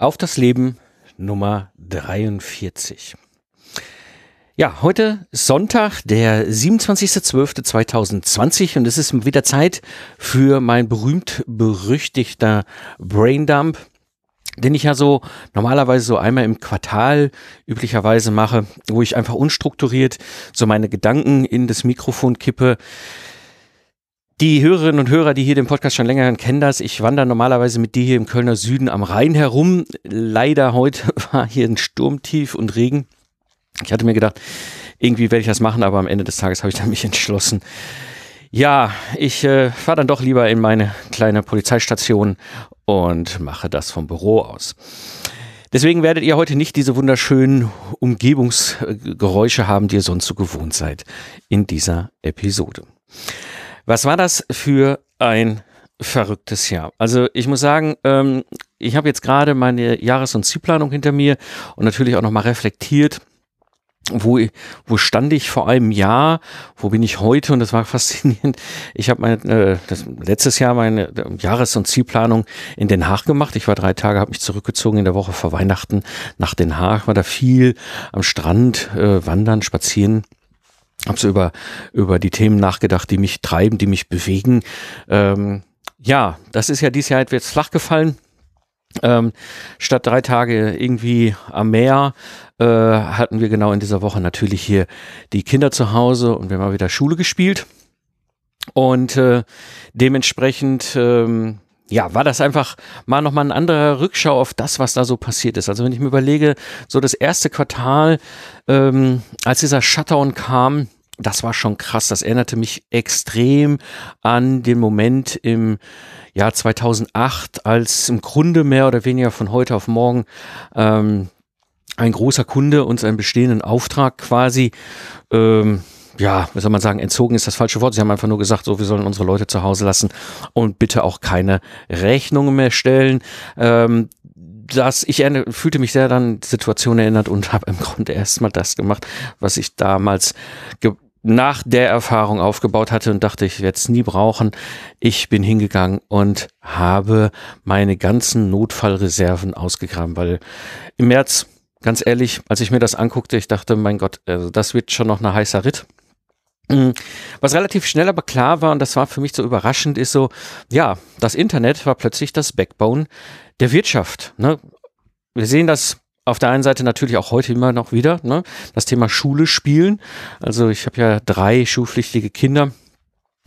Auf das Leben Nummer 43. Ja, heute ist Sonntag, der 27.12.2020 und es ist wieder Zeit für mein berühmt-berüchtigter Braindump, den ich ja so normalerweise so einmal im Quartal üblicherweise mache, wo ich einfach unstrukturiert so meine Gedanken in das Mikrofon kippe. Die Hörerinnen und Hörer, die hier den Podcast schon länger hören, kennen das. Ich wandere normalerweise mit dir hier im Kölner Süden am Rhein herum. Leider heute war hier ein Sturmtief und Regen. Ich hatte mir gedacht, irgendwie werde ich das machen, aber am Ende des Tages habe ich dann mich entschlossen. Ja, ich äh, fahre dann doch lieber in meine kleine Polizeistation und mache das vom Büro aus. Deswegen werdet ihr heute nicht diese wunderschönen Umgebungsgeräusche haben, die ihr sonst so gewohnt seid in dieser Episode. Was war das für ein verrücktes Jahr? Also ich muss sagen, ähm, ich habe jetzt gerade meine Jahres- und Zielplanung hinter mir und natürlich auch nochmal reflektiert, wo, wo stand ich vor einem Jahr, wo bin ich heute und das war faszinierend. Ich habe mein, äh, letztes Jahr meine äh, Jahres- und Zielplanung in Den Haag gemacht. Ich war drei Tage, habe mich zurückgezogen in der Woche vor Weihnachten nach Den Haag, war da viel am Strand, äh, wandern, spazieren habe so über, über die Themen nachgedacht, die mich treiben, die mich bewegen. Ähm, ja, das ist ja dieses Jahr jetzt flach gefallen. Ähm, statt drei Tage irgendwie am Meer äh, hatten wir genau in dieser Woche natürlich hier die Kinder zu Hause und wir haben mal wieder Schule gespielt. Und äh, dementsprechend ähm, ja, war das einfach mal nochmal ein anderer Rückschau auf das, was da so passiert ist. Also wenn ich mir überlege, so das erste Quartal, ähm, als dieser Shutdown kam, das war schon krass. Das erinnerte mich extrem an den Moment im Jahr 2008, als im Grunde mehr oder weniger von heute auf morgen ähm, ein großer Kunde uns einen bestehenden Auftrag quasi ähm, ja, wie soll man sagen, entzogen ist das falsche Wort. Sie haben einfach nur gesagt, so, wir sollen unsere Leute zu Hause lassen und bitte auch keine Rechnungen mehr stellen. Ähm, das, ich fühlte mich sehr dann Situation erinnert und habe im Grunde erstmal das gemacht, was ich damals nach der Erfahrung aufgebaut hatte und dachte, ich werde es nie brauchen. Ich bin hingegangen und habe meine ganzen Notfallreserven ausgegraben, weil im März, ganz ehrlich, als ich mir das anguckte, ich dachte, mein Gott, also das wird schon noch ein heißer Ritt. Mm, was relativ schnell aber klar war, und das war für mich so überraschend, ist so, ja, das Internet war plötzlich das Backbone der Wirtschaft. Ne? Wir sehen das auf der einen Seite natürlich auch heute immer noch wieder, ne? das Thema Schule spielen. Also ich habe ja drei schulpflichtige Kinder.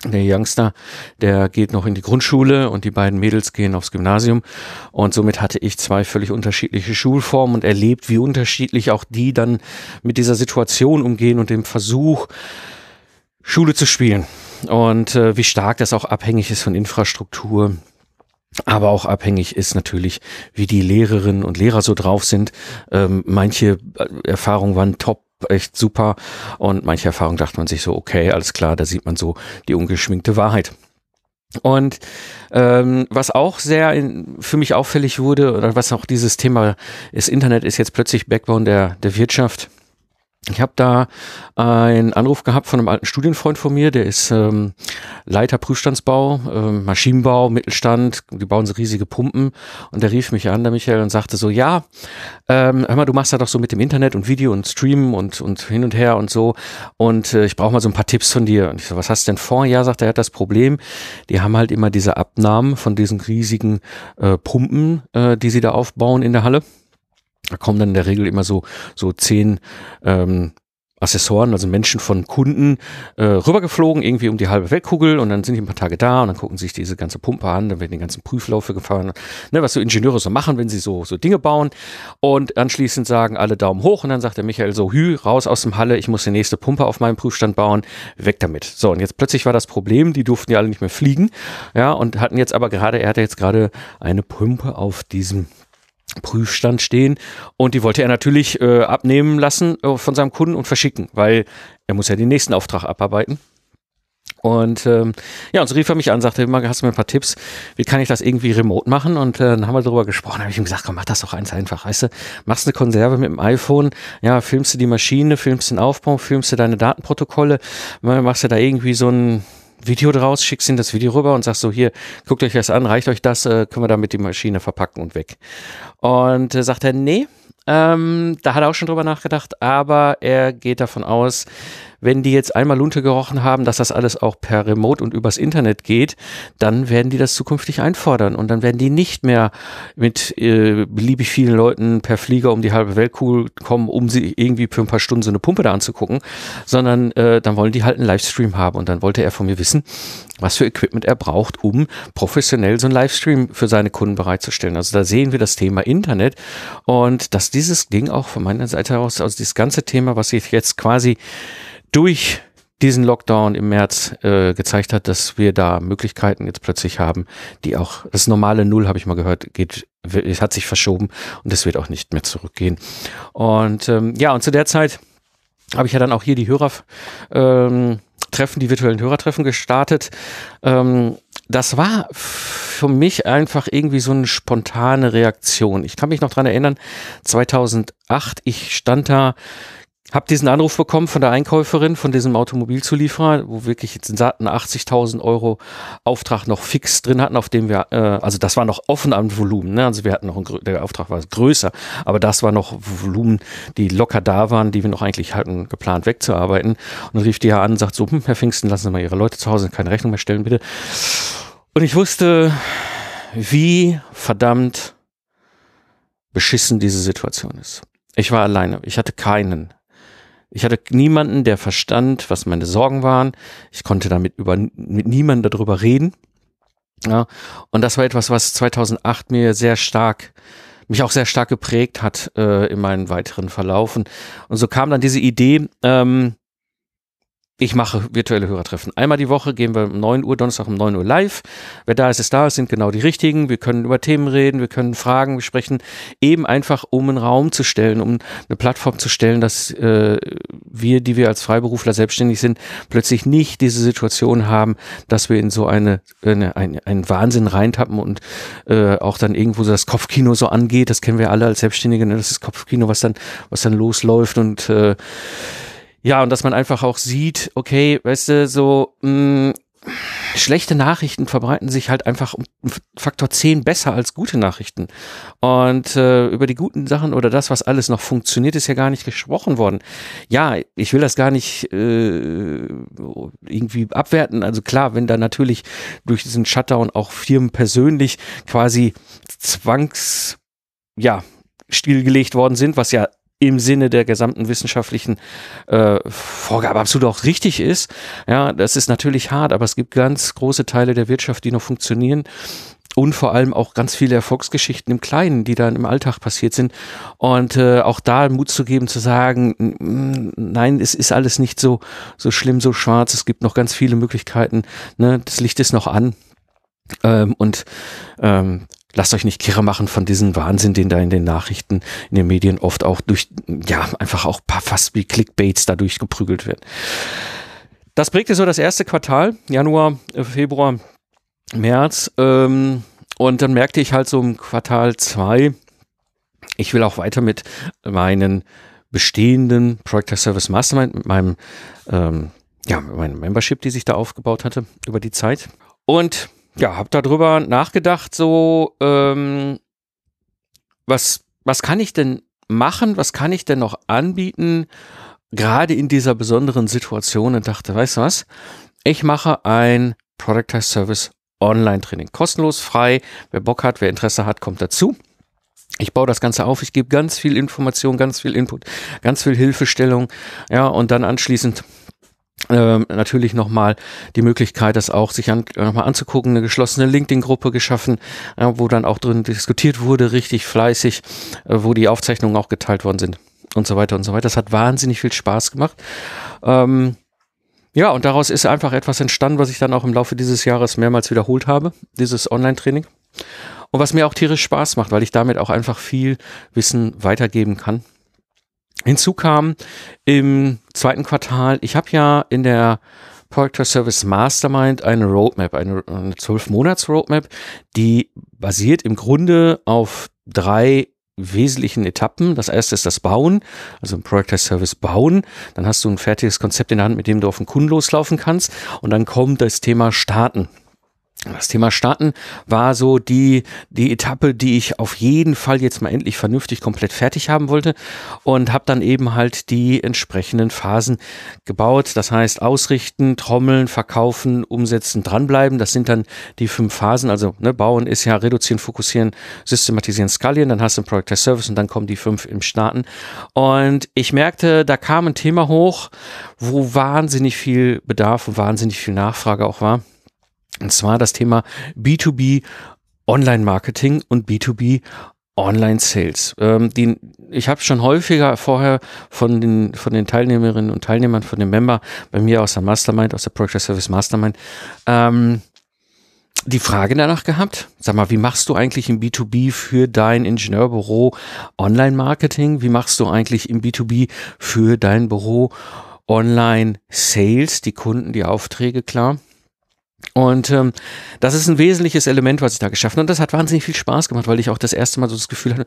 Der Youngster, der geht noch in die Grundschule und die beiden Mädels gehen aufs Gymnasium. Und somit hatte ich zwei völlig unterschiedliche Schulformen und erlebt, wie unterschiedlich auch die dann mit dieser Situation umgehen und dem Versuch, Schule zu spielen und äh, wie stark das auch abhängig ist von Infrastruktur. Aber auch abhängig ist natürlich, wie die Lehrerinnen und Lehrer so drauf sind. Ähm, manche äh, Erfahrungen waren top, echt super. Und manche Erfahrungen dachte man sich so, okay, alles klar, da sieht man so die ungeschminkte Wahrheit. Und ähm, was auch sehr in, für mich auffällig wurde, oder was auch dieses Thema ist, Internet ist jetzt plötzlich Backbone der, der Wirtschaft ich habe da einen Anruf gehabt von einem alten Studienfreund von mir, der ist ähm, Leiter Prüfstandsbau, ähm, Maschinenbau, Mittelstand, die bauen so riesige Pumpen. Und der rief mich an, der Michael, und sagte so, ja, ähm, hör mal, du machst da doch so mit dem Internet und Video und Streamen und, und hin und her und so. Und äh, ich brauche mal so ein paar Tipps von dir. Und ich so, was hast du denn vor? Ja, sagt er, er hat das Problem, die haben halt immer diese Abnahmen von diesen riesigen äh, Pumpen, äh, die sie da aufbauen in der Halle da kommen dann in der Regel immer so, so zehn ähm, Assessoren, also Menschen von Kunden, äh, rübergeflogen, irgendwie um die halbe Weltkugel und dann sind die ein paar Tage da und dann gucken sich diese ganze Pumpe an, dann werden die ganzen Prüflaufe gefahren, ne, was so Ingenieure so machen, wenn sie so, so Dinge bauen und anschließend sagen alle Daumen hoch und dann sagt der Michael so, hü, raus aus dem Halle, ich muss die nächste Pumpe auf meinem Prüfstand bauen, weg damit. So und jetzt plötzlich war das Problem, die durften ja alle nicht mehr fliegen, ja, und hatten jetzt aber gerade, er hatte jetzt gerade eine Pumpe auf diesem Prüfstand stehen. Und die wollte er natürlich äh, abnehmen lassen äh, von seinem Kunden und verschicken, weil er muss ja den nächsten Auftrag abarbeiten. Und ähm, ja, und so rief er mich an, sagte immer, hast du mir ein paar Tipps, wie kann ich das irgendwie remote machen? Und äh, dann haben wir darüber gesprochen, habe ich ihm gesagt, komm, mach das doch eins einfach, weißt du, machst eine Konserve mit dem iPhone, ja, filmst du die Maschine, filmst den Aufbau, filmst du deine Datenprotokolle, machst du da irgendwie so ein Video draus, schickst ihnen das Video rüber und sagst so, hier, guckt euch das an, reicht euch das, äh, können wir damit die Maschine verpacken und weg. Und äh, sagt er, nee, ähm, da hat er auch schon drüber nachgedacht, aber er geht davon aus, wenn die jetzt einmal Lunte gerochen haben, dass das alles auch per Remote und übers Internet geht, dann werden die das zukünftig einfordern. Und dann werden die nicht mehr mit äh, beliebig vielen Leuten per Flieger um die halbe Weltkugel kommen, um sie irgendwie für ein paar Stunden so eine Pumpe da anzugucken, sondern äh, dann wollen die halt einen Livestream haben. Und dann wollte er von mir wissen, was für Equipment er braucht, um professionell so einen Livestream für seine Kunden bereitzustellen. Also da sehen wir das Thema Internet. Und dass dieses Ding auch von meiner Seite aus, also dieses ganze Thema, was ich jetzt quasi durch diesen Lockdown im März äh, gezeigt hat, dass wir da Möglichkeiten jetzt plötzlich haben, die auch das normale Null, habe ich mal gehört, geht, es hat sich verschoben und es wird auch nicht mehr zurückgehen. Und ähm, ja, und zu der Zeit habe ich ja dann auch hier die Hörer ähm, die virtuellen Hörertreffen gestartet. Ähm, das war für mich einfach irgendwie so eine spontane Reaktion. Ich kann mich noch dran erinnern, 2008, ich stand da hab diesen Anruf bekommen von der Einkäuferin, von diesem Automobilzulieferer, wo wirklich jetzt einen satten 80.000 Euro Auftrag noch fix drin hatten, auf dem wir, äh, also das war noch offen am Volumen, ne? also wir hatten noch, ein, der Auftrag war größer, aber das war noch Volumen, die locker da waren, die wir noch eigentlich hatten geplant wegzuarbeiten. Und dann rief die ja an und sagt so, hm, Herr Pfingsten, lassen Sie mal Ihre Leute zu Hause keine Rechnung mehr stellen, bitte. Und ich wusste, wie verdammt beschissen diese Situation ist. Ich war alleine. Ich hatte keinen ich hatte niemanden, der verstand, was meine Sorgen waren. Ich konnte damit über, mit niemandem darüber reden. Ja, und das war etwas, was 2008 mir sehr stark, mich auch sehr stark geprägt hat äh, in meinen weiteren Verlaufen. Und so kam dann diese Idee, ähm, ich mache virtuelle Hörertreffen. Einmal die Woche gehen wir um 9 Uhr, Donnerstag um 9 Uhr live. Wer da ist, ist da. Es sind genau die richtigen. Wir können über Themen reden, wir können Fragen besprechen. Eben einfach, um einen Raum zu stellen, um eine Plattform zu stellen, dass äh, wir, die wir als Freiberufler selbstständig sind, plötzlich nicht diese Situation haben, dass wir in so eine, eine ein, einen Wahnsinn reintappen und äh, auch dann irgendwo so das Kopfkino so angeht. Das kennen wir alle als Selbstständige. Ne? Das ist Kopfkino, was dann, was dann losläuft und äh, ja, und dass man einfach auch sieht, okay, weißt du, so mh, mm, schlechte Nachrichten verbreiten sich halt einfach um Faktor 10 besser als gute Nachrichten. Und äh, über die guten Sachen oder das, was alles noch funktioniert, ist ja gar nicht gesprochen worden. Ja, ich will das gar nicht äh, irgendwie abwerten. Also klar, wenn da natürlich durch diesen Shutdown auch Firmen persönlich quasi zwangs, ja, stillgelegt worden sind, was ja im Sinne der gesamten wissenschaftlichen äh, Vorgabe absolut auch richtig ist. Ja, das ist natürlich hart, aber es gibt ganz große Teile der Wirtschaft, die noch funktionieren und vor allem auch ganz viele Erfolgsgeschichten im Kleinen, die dann im Alltag passiert sind. Und äh, auch da Mut zu geben, zu sagen, nein, es ist alles nicht so, so schlimm, so schwarz. Es gibt noch ganz viele Möglichkeiten. Ne? Das Licht ist noch an. Ähm, und ähm, lasst euch nicht kirre machen von diesem Wahnsinn, den da in den Nachrichten, in den Medien oft auch durch, ja, einfach auch fast wie Clickbaits dadurch geprügelt werden. Das prägte so das erste Quartal, Januar, äh, Februar, März. Ähm, und dann merkte ich halt so im Quartal zwei, ich will auch weiter mit meinen bestehenden Project Service Mastermind, mit meinem, ähm, ja, mit meinem Membership, die sich da aufgebaut hatte über die Zeit. Und ja, hab darüber nachgedacht, so, ähm, was, was kann ich denn machen, was kann ich denn noch anbieten, gerade in dieser besonderen Situation und dachte, weißt du was, ich mache ein Productize Service Online-Training. Kostenlos, frei. Wer Bock hat, wer Interesse hat, kommt dazu. Ich baue das Ganze auf, ich gebe ganz viel Information, ganz viel Input, ganz viel Hilfestellung, ja, und dann anschließend ähm, natürlich nochmal die Möglichkeit, das auch sich an, nochmal anzugucken, eine geschlossene LinkedIn-Gruppe geschaffen, äh, wo dann auch drin diskutiert wurde, richtig fleißig, äh, wo die Aufzeichnungen auch geteilt worden sind und so weiter und so weiter. Das hat wahnsinnig viel Spaß gemacht. Ähm, ja, und daraus ist einfach etwas entstanden, was ich dann auch im Laufe dieses Jahres mehrmals wiederholt habe, dieses Online-Training. Und was mir auch tierisch Spaß macht, weil ich damit auch einfach viel Wissen weitergeben kann. Hinzu kam im zweiten Quartal, ich habe ja in der Project Service Mastermind eine Roadmap, eine, 12-Monats-Roadmap, die basiert im Grunde auf drei wesentlichen Etappen. Das erste ist das Bauen, also ein Product as Service bauen. Dann hast du ein fertiges Konzept in der Hand, mit dem du auf den Kunden loslaufen kannst. Und dann kommt das Thema Starten. Das Thema Starten war so die, die Etappe, die ich auf jeden Fall jetzt mal endlich vernünftig komplett fertig haben wollte und habe dann eben halt die entsprechenden Phasen gebaut. Das heißt ausrichten, trommeln, verkaufen, umsetzen, dranbleiben. Das sind dann die fünf Phasen. Also ne, bauen ist ja reduzieren, fokussieren, systematisieren, skalieren. Dann hast du ein Product as Service und dann kommen die fünf im Starten. Und ich merkte, da kam ein Thema hoch, wo wahnsinnig viel Bedarf und wahnsinnig viel Nachfrage auch war. Und zwar das Thema B2B Online-Marketing und B2B Online-Sales. Ähm, die, ich habe schon häufiger vorher von den, von den Teilnehmerinnen und Teilnehmern, von den Member bei mir aus der Mastermind, aus der Project Service Mastermind, ähm, die Frage danach gehabt, sag mal, wie machst du eigentlich im B2B für dein Ingenieurbüro Online-Marketing? Wie machst du eigentlich im B2B für dein Büro Online-Sales, die Kunden, die Aufträge, klar? Und ähm, das ist ein wesentliches Element, was ich da geschaffen habe. Und das hat wahnsinnig viel Spaß gemacht, weil ich auch das erste Mal so das Gefühl hatte,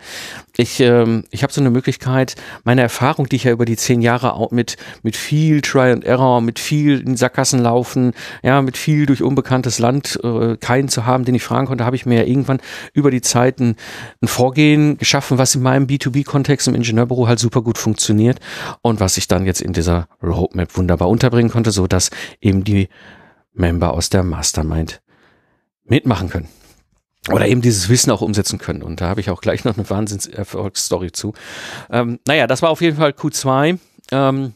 ich, ähm, ich habe so eine Möglichkeit, meine Erfahrung, die ich ja über die zehn Jahre auch mit, mit viel Try and Error, mit viel in Sackgassen laufen, ja, mit viel durch unbekanntes Land, äh, keinen zu haben, den ich fragen konnte, habe ich mir ja irgendwann über die Zeit ein, ein Vorgehen geschaffen, was in meinem B2B-Kontext im Ingenieurbüro halt super gut funktioniert und was ich dann jetzt in dieser Roadmap wunderbar unterbringen konnte, so dass eben die Member aus der Mastermind mitmachen können. Oder eben dieses Wissen auch umsetzen können. Und da habe ich auch gleich noch eine Wahnsinns-Erfolgsstory zu. Ähm, naja, das war auf jeden Fall Q2. Ähm,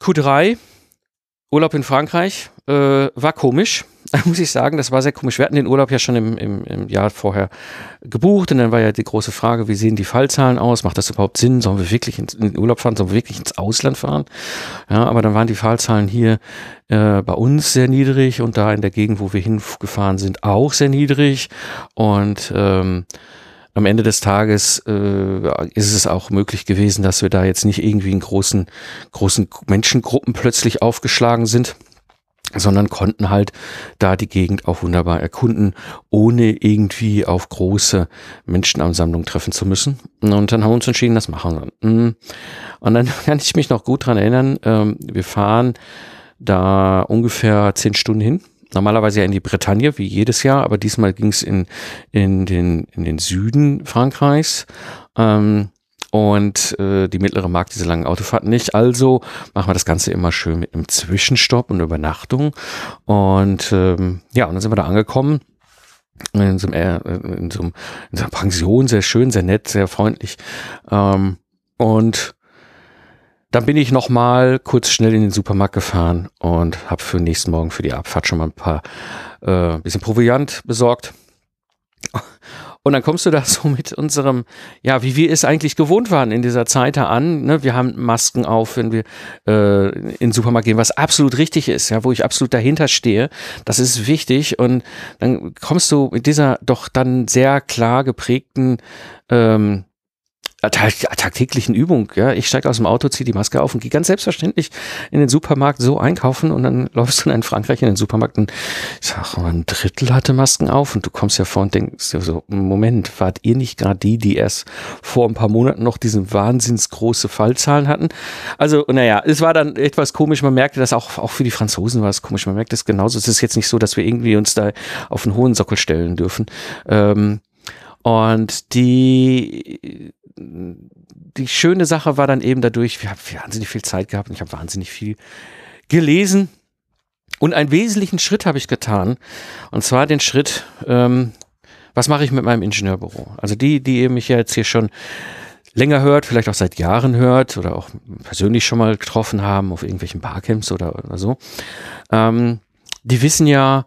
Q3, Urlaub in Frankreich, äh, war komisch. Muss ich sagen, das war sehr komisch. Wir hatten den Urlaub ja schon im, im, im Jahr vorher gebucht und dann war ja die große Frage, wie sehen die Fallzahlen aus? Macht das überhaupt Sinn? Sollen wir wirklich in den Urlaub fahren? Sollen wir wirklich ins Ausland fahren? Ja, aber dann waren die Fallzahlen hier äh, bei uns sehr niedrig und da in der Gegend, wo wir hingefahren sind, auch sehr niedrig und ähm, am Ende des Tages äh, ist es auch möglich gewesen, dass wir da jetzt nicht irgendwie in großen, großen Menschengruppen plötzlich aufgeschlagen sind sondern konnten halt da die Gegend auch wunderbar erkunden, ohne irgendwie auf große Menschenansammlungen treffen zu müssen. Und dann haben wir uns entschieden, das machen wir. Mm. Und dann kann ich mich noch gut dran erinnern, ähm, wir fahren da ungefähr zehn Stunden hin. Normalerweise ja in die Bretagne, wie jedes Jahr, aber diesmal ging es in, in, den, in den Süden Frankreichs. Ähm, und äh, die mittlere mag diese langen Autofahrten nicht. Also machen wir das Ganze immer schön mit einem Zwischenstopp und Übernachtung. Und ähm, ja, und dann sind wir da angekommen. In so, einem, äh, in, so einem, in so einer Pension, sehr schön, sehr nett, sehr freundlich. Ähm, und dann bin ich noch mal kurz schnell in den Supermarkt gefahren und habe für nächsten Morgen für die Abfahrt schon mal ein paar äh, bisschen Proviant besorgt und dann kommst du da so mit unserem, ja, wie wir es eigentlich gewohnt waren in dieser Zeit da an. Ne? Wir haben Masken auf, wenn wir äh, in den Supermarkt gehen, was absolut richtig ist, ja, wo ich absolut dahinter stehe. Das ist wichtig. Und dann kommst du mit dieser doch dann sehr klar geprägten ähm, tagtäglichen Übung. Ja, ich steige aus dem Auto, ziehe die Maske auf und gehe ganz selbstverständlich in den Supermarkt so einkaufen und dann läufst du in Frankreich in den Supermarkt und ich sag, ein Drittel hatte Masken auf und du kommst ja vor und denkst so, Moment, wart ihr nicht gerade die, die erst vor ein paar Monaten noch diese wahnsinns große Fallzahlen hatten? Also, naja, es war dann etwas komisch. Man merkte das auch, auch für die Franzosen war es komisch. Man merkt es genauso. Es ist jetzt nicht so, dass wir irgendwie uns da auf einen hohen Sockel stellen dürfen. Ähm, und die die schöne Sache war dann eben dadurch, wir haben wahnsinnig viel Zeit gehabt und ich habe wahnsinnig viel gelesen. Und einen wesentlichen Schritt habe ich getan. Und zwar den Schritt, ähm, was mache ich mit meinem Ingenieurbüro? Also die, die mich ja jetzt hier schon länger hört, vielleicht auch seit Jahren hört oder auch persönlich schon mal getroffen haben auf irgendwelchen Barcamps oder, oder so, ähm, die wissen ja,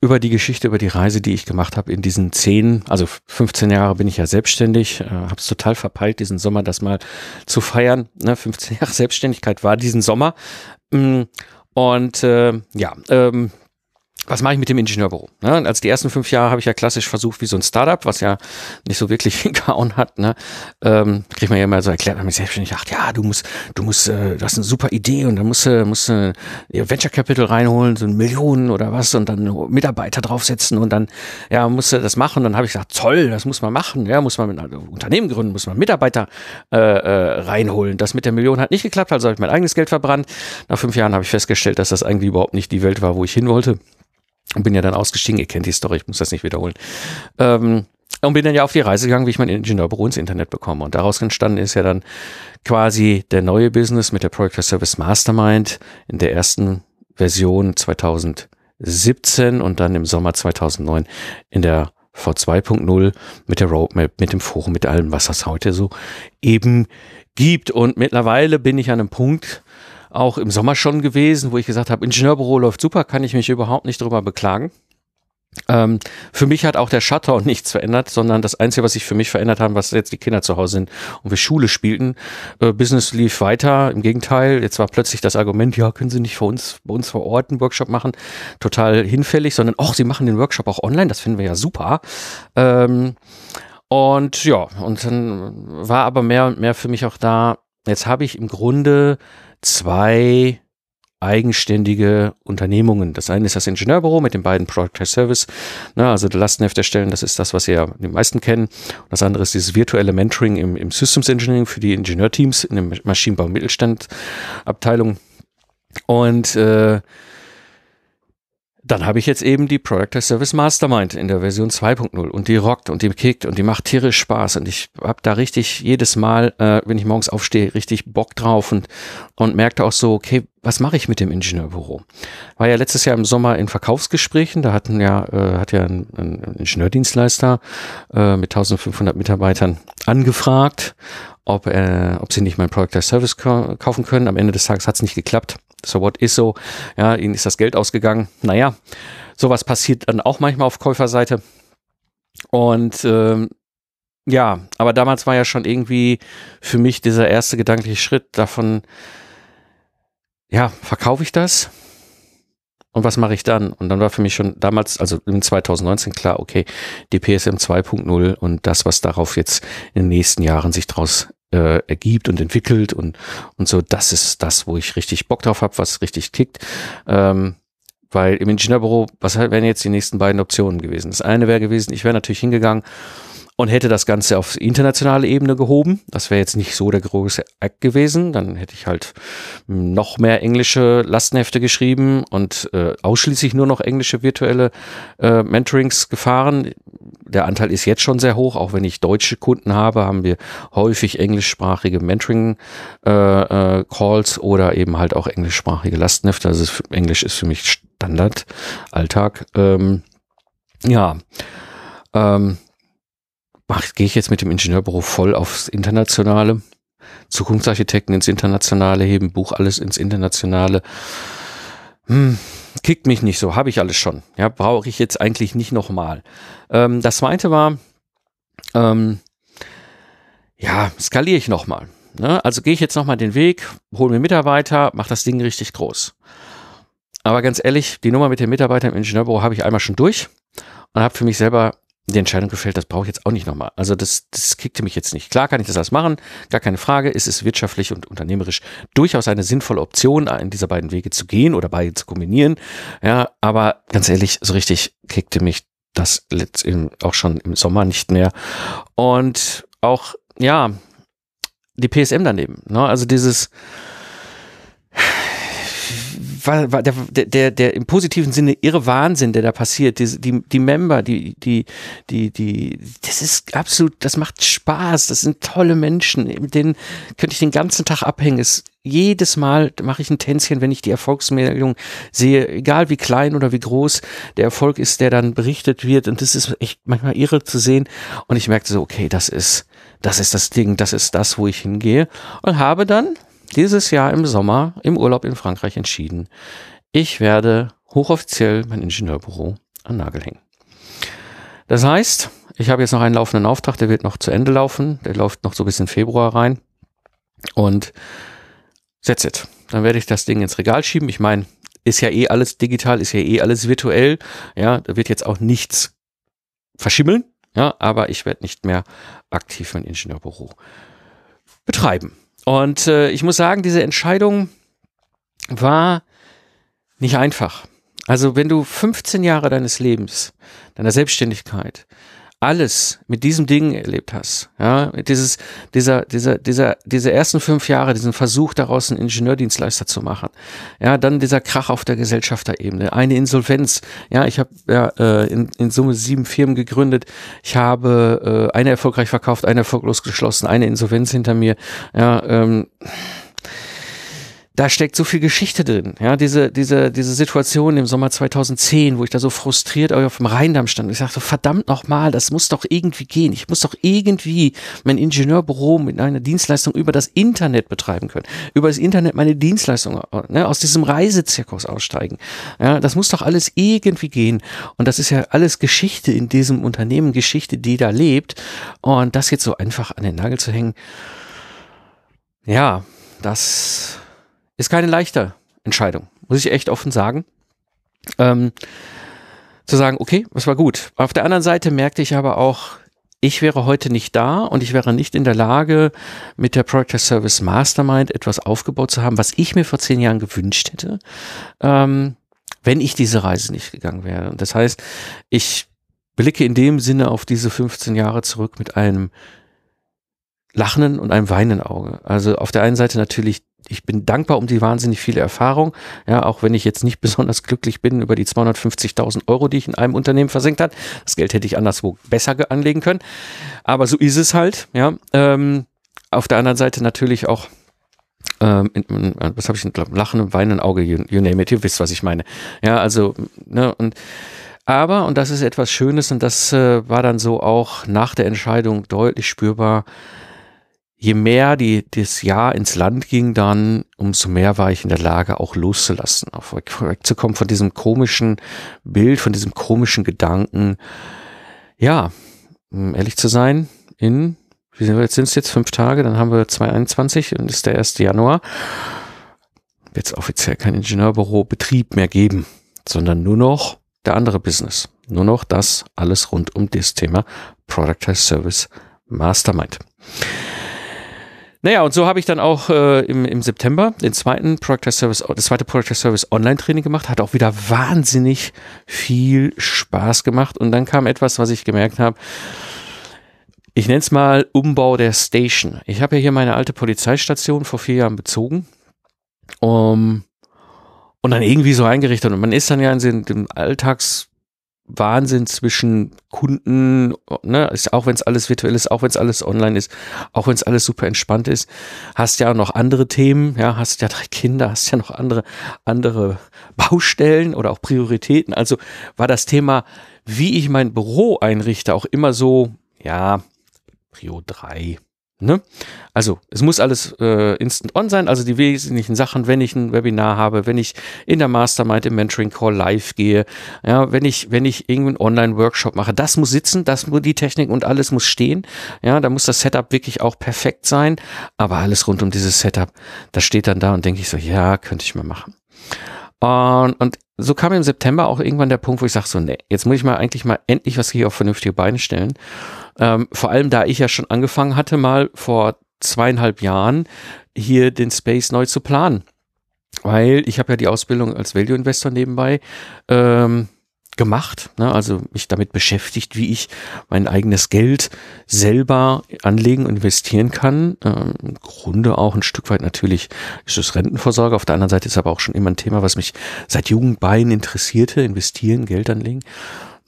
über die Geschichte, über die Reise, die ich gemacht habe in diesen zehn, also 15 Jahre bin ich ja selbstständig, äh, habe es total verpeilt, diesen Sommer das mal zu feiern. Ne? 15 Jahre Selbstständigkeit war diesen Sommer. Mm, und äh, ja, ähm, was mache ich mit dem Ingenieurbüro? Ne? Also die ersten fünf Jahre habe ich ja klassisch versucht, wie so ein Startup, was ja nicht so wirklich hingehauen hat. Ne? Ähm, kriegt man ja immer so erklärt, wenn man selbstständig sagt, ja, du musst, du musst, äh, du hast eine super Idee und dann musst du, musst du Venture Capital reinholen, so Millionen oder was und dann Mitarbeiter draufsetzen und dann, ja, musst du das machen. Und dann habe ich gesagt, toll, das muss man machen, ja, muss man mit einem Unternehmen gründen, muss man Mitarbeiter äh, äh, reinholen. Das mit der Million hat nicht geklappt, also habe ich mein eigenes Geld verbrannt. Nach fünf Jahren habe ich festgestellt, dass das eigentlich überhaupt nicht die Welt war, wo ich hin wollte. Und bin ja dann ausgestiegen, ihr kennt die Story, ich muss das nicht wiederholen. Ähm, und bin dann ja auf die Reise gegangen, wie ich mein Ingenieurbüro ins Internet bekomme. Und daraus entstanden ist ja dann quasi der neue Business mit der Project Service Mastermind in der ersten Version 2017 und dann im Sommer 2009 in der V2.0 mit der Roadmap, mit dem Forum, mit allem, was das heute so eben gibt. Und mittlerweile bin ich an einem Punkt, auch im Sommer schon gewesen, wo ich gesagt habe, Ingenieurbüro läuft super, kann ich mich überhaupt nicht drüber beklagen. Ähm, für mich hat auch der Shutdown nichts verändert, sondern das Einzige, was sich für mich verändert haben, was jetzt die Kinder zu Hause sind und wir Schule spielten. Äh, Business lief weiter, im Gegenteil, jetzt war plötzlich das Argument, ja, können Sie nicht für uns, bei uns vor Ort einen Workshop machen, total hinfällig, sondern auch, Sie machen den Workshop auch online, das finden wir ja super. Ähm, und ja, und dann war aber mehr und mehr für mich auch da, jetzt habe ich im Grunde zwei eigenständige Unternehmungen. Das eine ist das Ingenieurbüro mit den beiden Product Service, ne, also Lastenheft erstellen, das ist das, was ihr die meisten kennen. Und das andere ist dieses virtuelle Mentoring im, im Systems Engineering für die Ingenieurteams in der Maschinenbau- Mittelstand Abteilung. Und äh, dann habe ich jetzt eben die Product Service Mastermind in der Version 2.0 und die rockt und die kickt und die macht tierisch Spaß und ich habe da richtig jedes Mal, äh, wenn ich morgens aufstehe, richtig Bock drauf und, und merkte auch so, okay, was mache ich mit dem Ingenieurbüro? War ja letztes Jahr im Sommer in Verkaufsgesprächen, da hatten ja, äh, hat ja ein, ein Ingenieurdienstleister äh, mit 1500 Mitarbeitern angefragt, ob, äh, ob sie nicht mein Product Service kaufen können. Am Ende des Tages hat es nicht geklappt so what is so, ja, ihnen ist das Geld ausgegangen. Naja, sowas passiert dann auch manchmal auf Käuferseite. Und ähm, ja, aber damals war ja schon irgendwie für mich dieser erste gedankliche Schritt davon, ja, verkaufe ich das? Und was mache ich dann? Und dann war für mich schon damals, also im 2019 klar, okay, die PSM 2.0 und das, was darauf jetzt in den nächsten Jahren sich daraus äh, ergibt und entwickelt und, und so, das ist das, wo ich richtig Bock drauf habe, was richtig kickt. Ähm, weil im Ingenieurbüro, was wären jetzt die nächsten beiden Optionen gewesen? Das eine wäre gewesen, ich wäre natürlich hingegangen und hätte das Ganze auf internationale Ebene gehoben. Das wäre jetzt nicht so der große Act gewesen. Dann hätte ich halt noch mehr englische Lastenhefte geschrieben und äh, ausschließlich nur noch englische virtuelle äh, Mentorings gefahren. Der Anteil ist jetzt schon sehr hoch, auch wenn ich deutsche Kunden habe, haben wir häufig englischsprachige Mentoring-Calls äh, äh, oder eben halt auch englischsprachige Lastenhefte. Also Englisch ist für mich Standard, Alltag. Ähm, ja, ähm, gehe ich jetzt mit dem Ingenieurbüro voll aufs Internationale. Zukunftsarchitekten ins Internationale heben, Buch alles ins Internationale. Hm, kickt mich nicht so, habe ich alles schon. Ja, brauche ich jetzt eigentlich nicht nochmal. Ähm, das zweite war, ähm, ja, skaliere ich nochmal. Ne? Also gehe ich jetzt nochmal den Weg, hole mir Mitarbeiter, mache das Ding richtig groß. Aber ganz ehrlich, die Nummer mit den Mitarbeitern im Ingenieurbüro habe ich einmal schon durch und habe für mich selber die Entscheidung gefällt, das brauche ich jetzt auch nicht nochmal. Also das, das kickte mich jetzt nicht. Klar kann ich das alles machen, gar keine Frage. Ist es wirtschaftlich und unternehmerisch durchaus eine sinnvolle Option, in dieser beiden Wege zu gehen oder beide zu kombinieren. Ja, aber ganz ehrlich, so richtig kickte mich das auch schon im Sommer nicht mehr. Und auch, ja, die PSM daneben. Ne? Also dieses, der, der, der im positiven Sinne irre Wahnsinn, der da passiert, die, die, die Member, die, die, die, die, das ist absolut, das macht Spaß, das sind tolle Menschen, mit denen könnte ich den ganzen Tag abhängen. Es, jedes Mal mache ich ein Tänzchen, wenn ich die Erfolgsmeldung sehe, egal wie klein oder wie groß der Erfolg ist, der dann berichtet wird. Und das ist echt manchmal irre zu sehen. Und ich merkte so, okay, das ist, das ist das Ding, das ist das, wo ich hingehe. Und habe dann dieses Jahr im Sommer im Urlaub in Frankreich entschieden, ich werde hochoffiziell mein Ingenieurbüro an Nagel hängen. Das heißt, ich habe jetzt noch einen laufenden Auftrag, der wird noch zu Ende laufen, der läuft noch so bis in Februar rein und that's it. Dann werde ich das Ding ins Regal schieben. Ich meine, ist ja eh alles digital, ist ja eh alles virtuell. Ja, da wird jetzt auch nichts verschimmeln. Ja, aber ich werde nicht mehr aktiv mein Ingenieurbüro betreiben. Und äh, ich muss sagen, diese Entscheidung war nicht einfach. Also wenn du 15 Jahre deines Lebens, deiner Selbstständigkeit, alles mit diesem Ding erlebt hast, ja, dieses, dieser, dieser, dieser, diese ersten fünf Jahre, diesen Versuch daraus einen Ingenieurdienstleister zu machen, ja, dann dieser Krach auf der Gesellschafterebene, eine Insolvenz, ja, ich habe ja, äh, in, in Summe sieben Firmen gegründet, ich habe äh, eine erfolgreich verkauft, eine erfolglos geschlossen, eine Insolvenz hinter mir, ja, ähm, da steckt so viel Geschichte drin. Ja, diese, diese, diese Situation im Sommer 2010, wo ich da so frustriert auf dem Rheindamm stand. Ich sagte, verdammt nochmal, das muss doch irgendwie gehen. Ich muss doch irgendwie mein Ingenieurbüro mit einer Dienstleistung über das Internet betreiben können. Über das Internet meine Dienstleistung, ne, aus diesem Reisezirkus aussteigen. Ja, das muss doch alles irgendwie gehen. Und das ist ja alles Geschichte in diesem Unternehmen, Geschichte, die da lebt. Und das jetzt so einfach an den Nagel zu hängen, ja, das ist keine leichte Entscheidung, muss ich echt offen sagen. Ähm, zu sagen, okay, das war gut. Auf der anderen Seite merkte ich aber auch, ich wäre heute nicht da und ich wäre nicht in der Lage, mit der Project Service Mastermind etwas aufgebaut zu haben, was ich mir vor zehn Jahren gewünscht hätte, ähm, wenn ich diese Reise nicht gegangen wäre. Und das heißt, ich blicke in dem Sinne auf diese 15 Jahre zurück mit einem lachenden und einem weinenden Auge. Also auf der einen Seite natürlich ich bin dankbar um die wahnsinnig viele Erfahrung, ja, auch wenn ich jetzt nicht besonders glücklich bin über die 250.000 Euro, die ich in einem Unternehmen versenkt hat. Das Geld hätte ich anderswo besser anlegen können. Aber so ist es halt, ja. Ähm, auf der anderen Seite natürlich auch ähm, was habe ich denn, Lachen und Weinen Auge, you, you name it, ihr wisst, was ich meine. Ja, also, ne, und aber, und das ist etwas Schönes, und das äh, war dann so auch nach der Entscheidung deutlich spürbar, je mehr die, das Jahr ins Land ging dann, umso mehr war ich in der Lage, auch loszulassen, auch wegzukommen von diesem komischen Bild, von diesem komischen Gedanken. Ja, um ehrlich zu sein, in, wie sind wir jetzt, sind es jetzt fünf Tage, dann haben wir 2021 und ist der 1. Januar. Wird es offiziell kein Ingenieurbüro Betrieb mehr geben, sondern nur noch der andere Business. Nur noch das alles rund um das Thema Productized Service Mastermind. Naja, und so habe ich dann auch äh, im, im September den zweiten Project Service, das zweite Project Service Online-Training gemacht, hat auch wieder wahnsinnig viel Spaß gemacht. Und dann kam etwas, was ich gemerkt habe. Ich nenne es mal Umbau der Station. Ich habe ja hier meine alte Polizeistation vor vier Jahren bezogen. Um, und dann irgendwie so eingerichtet. Und man ist dann ja in dem Alltags Wahnsinn zwischen Kunden, ne, ist, auch wenn es alles virtuell ist, auch wenn es alles online ist, auch wenn es alles super entspannt ist, hast ja noch andere Themen, ja, hast ja drei Kinder, hast ja noch andere, andere Baustellen oder auch Prioritäten. Also war das Thema, wie ich mein Büro einrichte, auch immer so, ja, Prio 3. Ne? Also es muss alles äh, instant on sein, also die wesentlichen Sachen, wenn ich ein Webinar habe, wenn ich in der Mastermind im Mentoring Call live gehe, ja, wenn ich wenn ich irgendeinen Online Workshop mache, das muss sitzen, das muss die Technik und alles muss stehen, ja, da muss das Setup wirklich auch perfekt sein, aber alles rund um dieses Setup, das steht dann da und denke ich so, ja, könnte ich mal machen. Und, und so kam im September auch irgendwann der Punkt, wo ich sage so, nee, jetzt muss ich mal eigentlich mal endlich was hier auf vernünftige Beine stellen. Ähm, vor allem, da ich ja schon angefangen hatte, mal vor zweieinhalb Jahren hier den Space neu zu planen. Weil ich habe ja die Ausbildung als Value Investor nebenbei ähm, gemacht, ne? also mich damit beschäftigt, wie ich mein eigenes Geld selber anlegen und investieren kann. Ähm, Im Grunde auch ein Stück weit natürlich ist es Rentenvorsorge. Auf der anderen Seite ist aber auch schon immer ein Thema, was mich seit Jugendbeinen interessierte, investieren, Geld anlegen.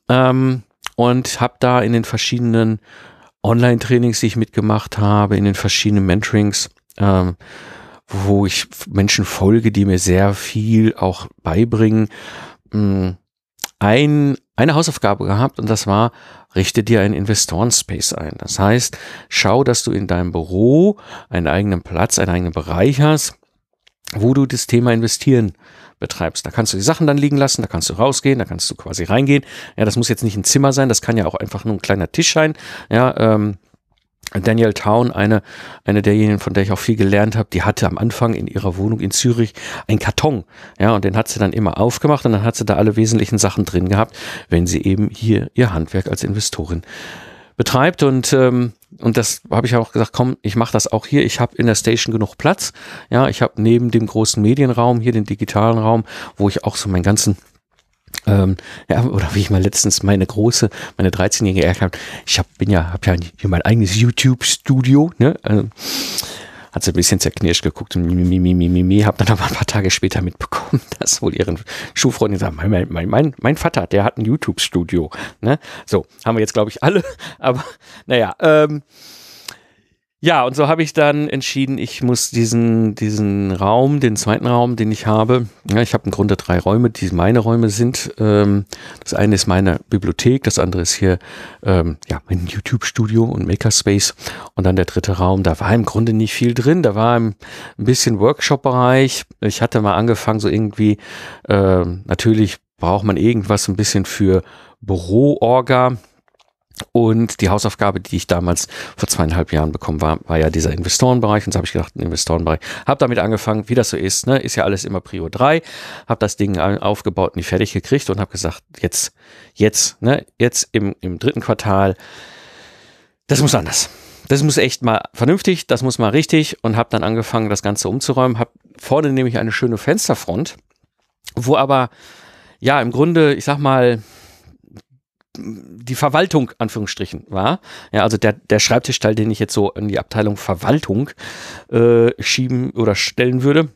Ähm, und habe da in den verschiedenen Online-Trainings, die ich mitgemacht habe, in den verschiedenen Mentorings, ähm, wo ich Menschen folge, die mir sehr viel auch beibringen, mh, ein, eine Hausaufgabe gehabt und das war, richte dir einen Investoren-Space ein. Das heißt, schau, dass du in deinem Büro einen eigenen Platz, einen eigenen Bereich hast, wo du das Thema investieren betreibst. Da kannst du die Sachen dann liegen lassen, da kannst du rausgehen, da kannst du quasi reingehen. Ja, das muss jetzt nicht ein Zimmer sein, das kann ja auch einfach nur ein kleiner Tisch sein. Ja, ähm, Danielle Town, eine, eine derjenigen, von der ich auch viel gelernt habe, die hatte am Anfang in ihrer Wohnung in Zürich einen Karton. Ja, und den hat sie dann immer aufgemacht und dann hat sie da alle wesentlichen Sachen drin gehabt, wenn sie eben hier ihr Handwerk als Investorin betreibt. Und, ähm, und das habe ich auch gesagt, komm, ich mache das auch hier. Ich habe in der Station genug Platz. Ja, ich habe neben dem großen Medienraum hier den digitalen Raum, wo ich auch so meinen ganzen ähm, ja, oder wie ich mal letztens meine große, meine 13-jährige erkannt ich hab, bin ja, habe ja hier mein eigenes YouTube-Studio, ne? Also, hat sie ein bisschen zerknirscht geguckt und mi, mi, mi, mi, mi, hab dann aber ein paar Tage später mitbekommen, dass wohl ihren Schulfreundin sagt, mein, mein, mein, mein Vater, der hat ein YouTube-Studio, ne? So, haben wir jetzt, glaube ich, alle, aber naja, ähm, ja, und so habe ich dann entschieden, ich muss diesen, diesen Raum, den zweiten Raum, den ich habe, ja, ich habe im Grunde drei Räume, die meine Räume sind. Ähm, das eine ist meine Bibliothek, das andere ist hier ähm, ja, mein YouTube-Studio und Makerspace. Und dann der dritte Raum, da war im Grunde nicht viel drin, da war ein bisschen Workshop-Bereich. Ich hatte mal angefangen, so irgendwie, äh, natürlich braucht man irgendwas ein bisschen für Büro-Orga und die Hausaufgabe, die ich damals vor zweieinhalb Jahren bekommen war, war ja dieser Investorenbereich. Und so habe ich gedacht, Investorenbereich. Habe damit angefangen, wie das so ist. Ne? Ist ja alles immer Prio 3. Habe das Ding aufgebaut und die fertig gekriegt und habe gesagt, jetzt, jetzt, ne, jetzt im, im dritten Quartal, das muss anders. Das muss echt mal vernünftig, das muss mal richtig. Und habe dann angefangen, das Ganze umzuräumen. Habe vorne nämlich eine schöne Fensterfront, wo aber, ja, im Grunde, ich sag mal, die Verwaltung, Anführungsstrichen, war. Ja, also der, der Schreibtischteil, den ich jetzt so in die Abteilung Verwaltung äh, schieben oder stellen würde.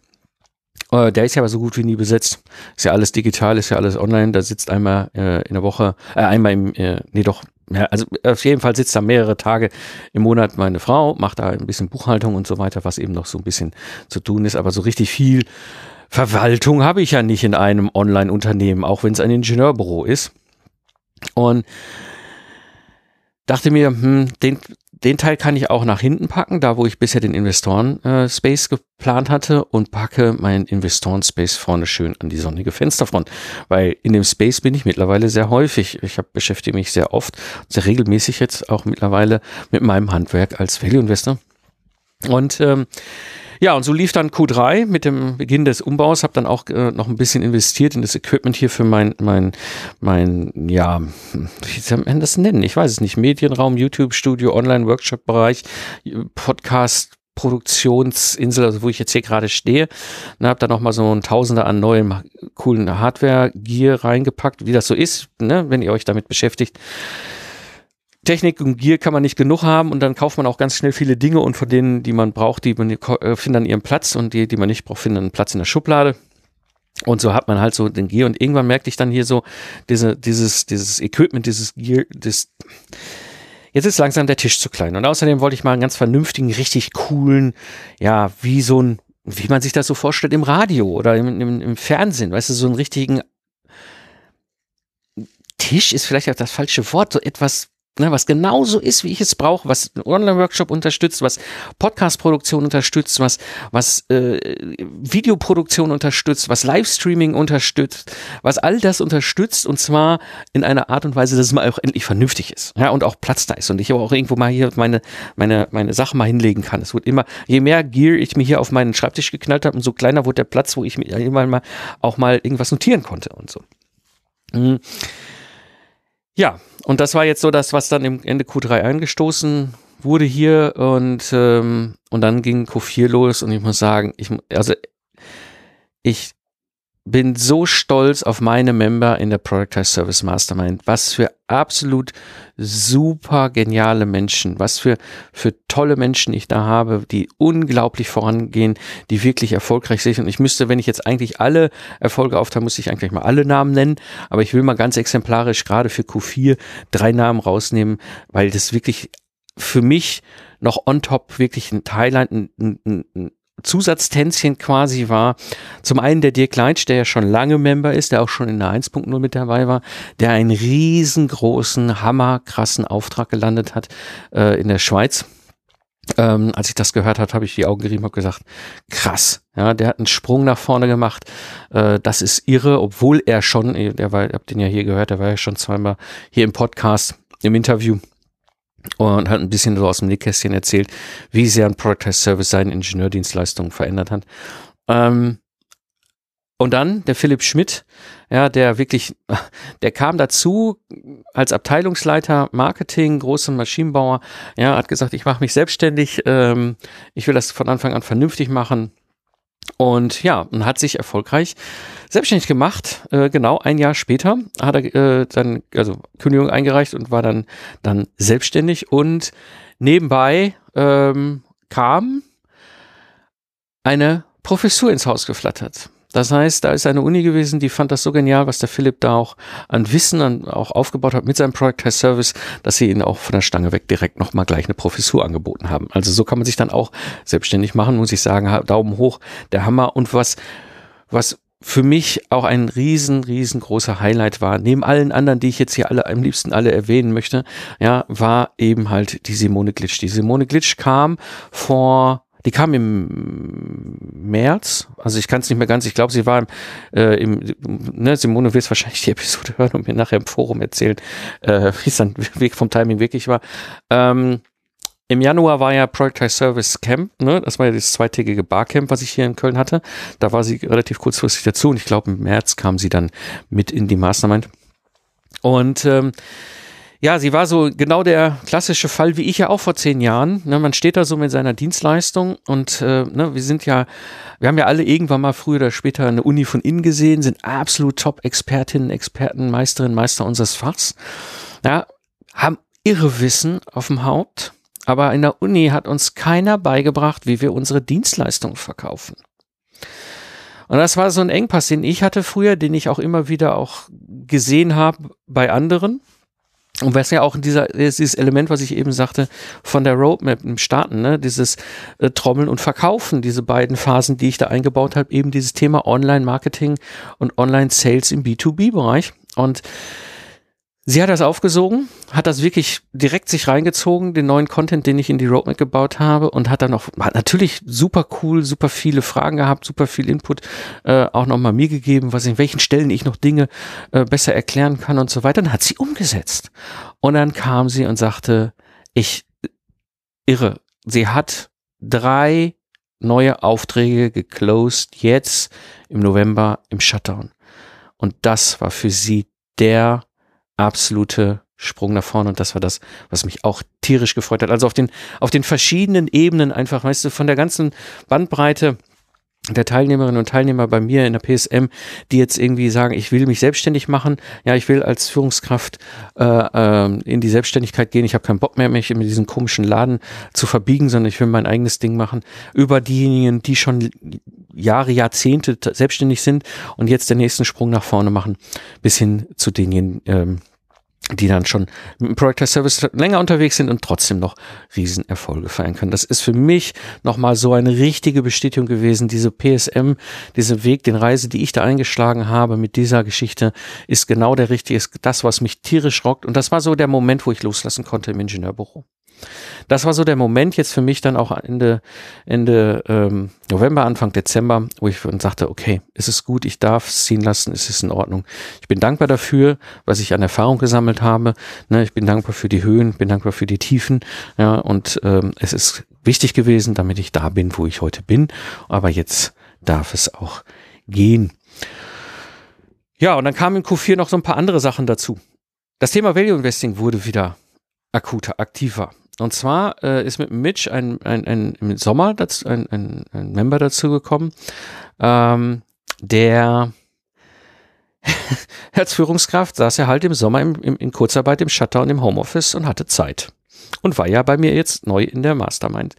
Äh, der ist ja aber so gut wie nie besetzt. Ist ja alles digital, ist ja alles online. Da sitzt einmal äh, in der Woche, äh, einmal im, äh, nee doch, ja, also auf jeden Fall sitzt da mehrere Tage im Monat meine Frau, macht da ein bisschen Buchhaltung und so weiter, was eben noch so ein bisschen zu tun ist. Aber so richtig viel Verwaltung habe ich ja nicht in einem Online-Unternehmen, auch wenn es ein Ingenieurbüro ist. Und dachte mir, hm, den, den Teil kann ich auch nach hinten packen, da wo ich bisher den Investoren-Space äh, geplant hatte und packe meinen Investoren-Space vorne schön an die sonnige Fensterfront. Weil in dem Space bin ich mittlerweile sehr häufig. Ich hab, beschäftige mich sehr oft, sehr regelmäßig jetzt auch mittlerweile mit meinem Handwerk als Value-Investor. Und ähm, ja, und so lief dann Q3 mit dem Beginn des Umbaus, habe dann auch äh, noch ein bisschen investiert in das Equipment hier für mein, mein, mein, ja, wie soll man das nennen? Ich weiß es nicht. Medienraum, YouTube-Studio, Online-Workshop-Bereich, Podcast, Produktionsinsel, also wo ich jetzt hier gerade stehe. Und habe da nochmal so ein Tausender an neuem coolen Hardware-Gear reingepackt, wie das so ist, ne, wenn ihr euch damit beschäftigt. Technik und Gear kann man nicht genug haben und dann kauft man auch ganz schnell viele Dinge und von denen, die man braucht, die man, äh, finden dann ihren Platz und die, die man nicht braucht, finden einen Platz in der Schublade. Und so hat man halt so den Gear und irgendwann merkte ich dann hier so diese, dieses, dieses Equipment, dieses Gear, das, jetzt ist langsam der Tisch zu klein. Und außerdem wollte ich mal einen ganz vernünftigen, richtig coolen, ja, wie so ein, wie man sich das so vorstellt im Radio oder im, im, im Fernsehen, weißt du, so einen richtigen Tisch ist vielleicht auch das falsche Wort, so etwas Ne, was genauso ist, wie ich es brauche, was einen Online-Workshop unterstützt, was Podcast-Produktion unterstützt, was, was äh, Videoproduktion unterstützt, was Livestreaming unterstützt, was all das unterstützt und zwar in einer Art und Weise, dass es mal auch endlich vernünftig ist. Ja, und auch Platz da ist und ich aber auch irgendwo mal hier meine, meine, meine Sachen mal hinlegen kann. Es wird immer, je mehr Gear ich mir hier auf meinen Schreibtisch geknallt habe, umso kleiner wurde der Platz, wo ich mir immer mal auch mal irgendwas notieren konnte und so. Mhm. Ja, und das war jetzt so das, was dann im Ende Q3 eingestoßen wurde hier und, ähm, und dann ging Q4 los und ich muss sagen, ich, also ich bin so stolz auf meine Member in der Productize Service Mastermind. Was für absolut super geniale Menschen, was für, für tolle Menschen ich da habe, die unglaublich vorangehen, die wirklich erfolgreich sind. Und ich müsste, wenn ich jetzt eigentlich alle Erfolge aufteile, muss ich eigentlich mal alle Namen nennen. Aber ich will mal ganz exemplarisch gerade für Q4 drei Namen rausnehmen, weil das wirklich für mich noch on top wirklich ein Thailand, ein, ein, ein Zusatztänzchen quasi war. Zum einen der Dirk Leitsch, der ja schon lange Member ist, der auch schon in der 1.0 mit dabei war, der einen riesengroßen, hammerkrassen Auftrag gelandet hat äh, in der Schweiz. Ähm, als ich das gehört habe, habe ich die Augen gerieben und gesagt, krass, ja, der hat einen Sprung nach vorne gemacht. Äh, das ist irre, obwohl er schon, ihr habt den ja hier gehört, der war ja schon zweimal hier im Podcast, im Interview. Und hat ein bisschen so aus dem Nähkästchen erzählt, wie sehr ein Productized Service seine Ingenieurdienstleistungen verändert hat. Ähm, und dann der Philipp Schmidt, ja, der wirklich, der kam dazu als Abteilungsleiter Marketing, großer Maschinenbauer, ja, hat gesagt, ich mache mich selbstständig, ähm, ich will das von Anfang an vernünftig machen. Und ja, und hat sich erfolgreich selbstständig gemacht. Äh, genau ein Jahr später hat er äh, dann also Kündigung eingereicht und war dann dann selbstständig und nebenbei ähm, kam eine Professur ins Haus geflattert. Das heißt, da ist eine Uni gewesen, die fand das so genial, was der Philipp da auch an Wissen an, auch aufgebaut hat mit seinem Product Test Service, dass sie ihn auch von der Stange weg direkt nochmal gleich eine Professur angeboten haben. Also so kann man sich dann auch selbstständig machen, muss ich sagen. Daumen hoch, der Hammer. Und was, was für mich auch ein riesen, riesengroßer Highlight war, neben allen anderen, die ich jetzt hier alle am liebsten alle erwähnen möchte, ja, war eben halt die Simone Glitsch. Die Simone Glitsch kam vor die kam im März, also ich kann es nicht mehr ganz, ich glaube, sie war im, äh, im ne, Simone wird wahrscheinlich die Episode hören und mir nachher im Forum erzählen, äh, wie es dann vom Timing wirklich war. Ähm, im Januar war ja Project Service Camp, ne? Das war ja das zweitägige Barcamp, was ich hier in Köln hatte. Da war sie relativ kurzfristig dazu und ich glaube, im März kam sie dann mit in die Mastermind. Und ähm, ja, sie war so genau der klassische Fall, wie ich ja auch vor zehn Jahren. Ne, man steht da so mit seiner Dienstleistung und äh, ne, wir sind ja, wir haben ja alle irgendwann mal früher oder später eine Uni von innen gesehen, sind absolut Top-Expertinnen, Experten, Meisterinnen, Meister unseres Fachs. Ja, haben irre Wissen auf dem Haupt, aber in der Uni hat uns keiner beigebracht, wie wir unsere Dienstleistung verkaufen. Und das war so ein Engpass, den ich hatte früher, den ich auch immer wieder auch gesehen habe bei anderen. Und was ja auch dieser, dieses Element, was ich eben sagte, von der Roadmap im Starten, ne, dieses äh, Trommeln und Verkaufen, diese beiden Phasen, die ich da eingebaut habe, eben dieses Thema Online-Marketing und Online-Sales im B2B-Bereich. Und Sie hat das aufgesogen, hat das wirklich direkt sich reingezogen, den neuen Content, den ich in die Roadmap gebaut habe und hat dann auch, hat natürlich super cool, super viele Fragen gehabt, super viel Input äh, auch nochmal mir gegeben, was in welchen Stellen ich noch Dinge äh, besser erklären kann und so weiter. Dann hat sie umgesetzt. Und dann kam sie und sagte, ich irre, sie hat drei neue Aufträge geclosed jetzt im November im Shutdown. Und das war für sie der absolute Sprung nach vorne und das war das, was mich auch tierisch gefreut hat. Also auf den, auf den verschiedenen Ebenen einfach, weißt du, von der ganzen Bandbreite der Teilnehmerinnen und Teilnehmer bei mir in der PSM, die jetzt irgendwie sagen, ich will mich selbstständig machen, ja, ich will als Führungskraft äh, äh, in die Selbstständigkeit gehen, ich habe keinen Bock mehr, mich in diesen komischen Laden zu verbiegen, sondern ich will mein eigenes Ding machen, über diejenigen, die schon Jahre, Jahrzehnte selbstständig sind und jetzt den nächsten Sprung nach vorne machen, bis hin zu denjenigen, ähm, die dann schon mit dem Project Service länger unterwegs sind und trotzdem noch Riesenerfolge feiern können. Das ist für mich nochmal so eine richtige Bestätigung gewesen. Diese PSM, dieser Weg, den Reise, die ich da eingeschlagen habe mit dieser Geschichte, ist genau der richtige, ist das, was mich tierisch rockt. Und das war so der Moment, wo ich loslassen konnte im Ingenieurbüro das war so der Moment jetzt für mich dann auch Ende, Ende ähm, November, Anfang Dezember, wo ich dann sagte, okay, es ist gut, ich darf es ziehen lassen, es ist in Ordnung. Ich bin dankbar dafür, was ich an Erfahrung gesammelt habe. Ne, ich bin dankbar für die Höhen, bin dankbar für die Tiefen. Ja, und ähm, es ist wichtig gewesen, damit ich da bin, wo ich heute bin. Aber jetzt darf es auch gehen. Ja, und dann kamen in Q4 noch so ein paar andere Sachen dazu. Das Thema Value Investing wurde wieder akuter, aktiver. Und zwar äh, ist mit Mitch ein, ein, ein im Sommer dazu, ein, ein, ein Member dazu gekommen, ähm, der als Führungskraft saß er halt im Sommer im, im, in Kurzarbeit im Shutdown im Homeoffice und hatte Zeit. Und war ja bei mir jetzt neu in der Mastermind.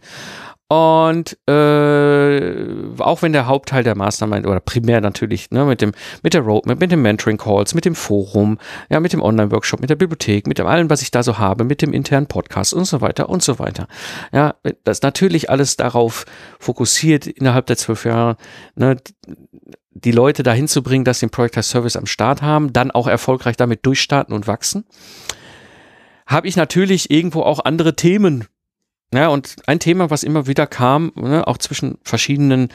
Und äh, auch wenn der Hauptteil der Mastermind oder primär natürlich ne, mit dem mit der Roadmap, mit dem Mentoring Calls, mit dem Forum, ja, mit dem Online-Workshop, mit der Bibliothek, mit dem allem, was ich da so habe, mit dem internen Podcast und so weiter und so weiter. Ja, das natürlich alles darauf fokussiert innerhalb der zwölf Jahre, ne, die Leute dahin zu bringen, dass sie den Projekt als Service am Start haben, dann auch erfolgreich damit durchstarten und wachsen. Habe ich natürlich irgendwo auch andere Themen ja, und ein Thema, was immer wieder kam, ne, auch zwischen verschiedenen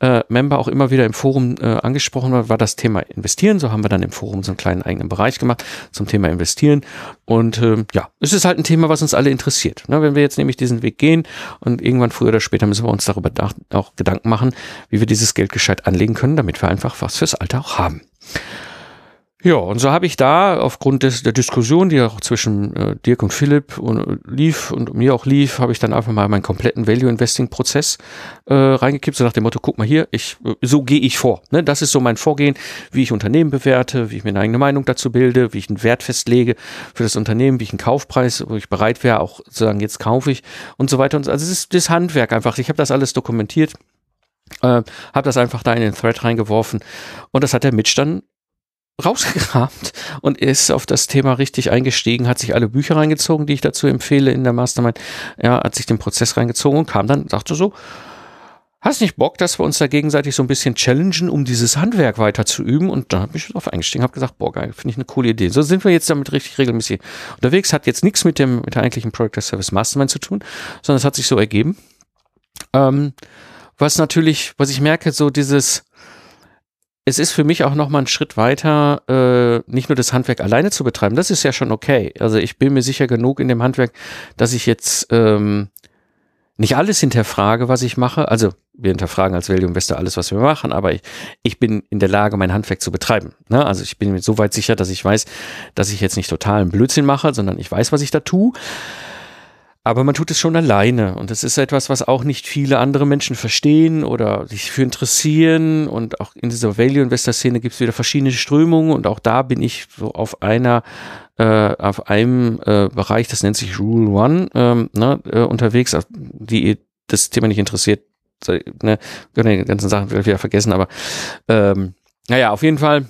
äh, Member auch immer wieder im Forum äh, angesprochen war, war das Thema Investieren. So haben wir dann im Forum so einen kleinen eigenen Bereich gemacht zum Thema Investieren. Und äh, ja, es ist halt ein Thema, was uns alle interessiert. Ne, wenn wir jetzt nämlich diesen Weg gehen und irgendwann früher oder später müssen wir uns darüber auch Gedanken machen, wie wir dieses Geld gescheit anlegen können, damit wir einfach was fürs Alter auch haben. Ja, und so habe ich da aufgrund des, der Diskussion, die auch zwischen äh, Dirk und Philipp und, äh, lief und mir auch lief, habe ich dann einfach mal meinen kompletten Value Investing Prozess äh, reingekippt, so nach dem Motto, guck mal hier, ich, äh, so gehe ich vor. Ne? Das ist so mein Vorgehen, wie ich Unternehmen bewerte, wie ich mir eine eigene Meinung dazu bilde, wie ich einen Wert festlege für das Unternehmen, wie ich einen Kaufpreis, wo ich bereit wäre, auch zu sagen, jetzt kaufe ich und so weiter. Und so. Also es ist das Handwerk einfach. Ich habe das alles dokumentiert. Äh, habe das einfach da in den Thread reingeworfen und das hat der Mitch dann rausgekramt und ist auf das Thema richtig eingestiegen, hat sich alle Bücher reingezogen, die ich dazu empfehle in der Mastermind, ja, hat sich den Prozess reingezogen und kam dann, sagte so, hast nicht Bock, dass wir uns da gegenseitig so ein bisschen challengen, um dieses Handwerk weiter zu üben? Und da habe ich drauf eingestiegen, habe gesagt, boah, geil, finde ich eine coole Idee. So sind wir jetzt damit richtig regelmäßig unterwegs. Hat jetzt nichts mit dem mit der eigentlichen Project Service Mastermind zu tun, sondern es hat sich so ergeben. Ähm, was natürlich, was ich merke, so dieses es ist für mich auch noch mal ein Schritt weiter, äh, nicht nur das Handwerk alleine zu betreiben. Das ist ja schon okay. Also ich bin mir sicher genug in dem Handwerk, dass ich jetzt ähm, nicht alles hinterfrage, was ich mache. Also wir hinterfragen als Value Investor alles, was wir machen, aber ich, ich bin in der Lage, mein Handwerk zu betreiben. Ne? Also ich bin mir so weit sicher, dass ich weiß, dass ich jetzt nicht totalen Blödsinn mache, sondern ich weiß, was ich da tue. Aber man tut es schon alleine. Und das ist etwas, was auch nicht viele andere Menschen verstehen oder sich für interessieren. Und auch in dieser Value Investor Szene gibt es wieder verschiedene Strömungen. Und auch da bin ich so auf einer äh, auf einem äh, Bereich, das nennt sich Rule One, ähm, ne, äh, unterwegs, die das Thema nicht interessiert, ne, können die ganzen Sachen wieder vergessen, aber ähm, naja, auf jeden Fall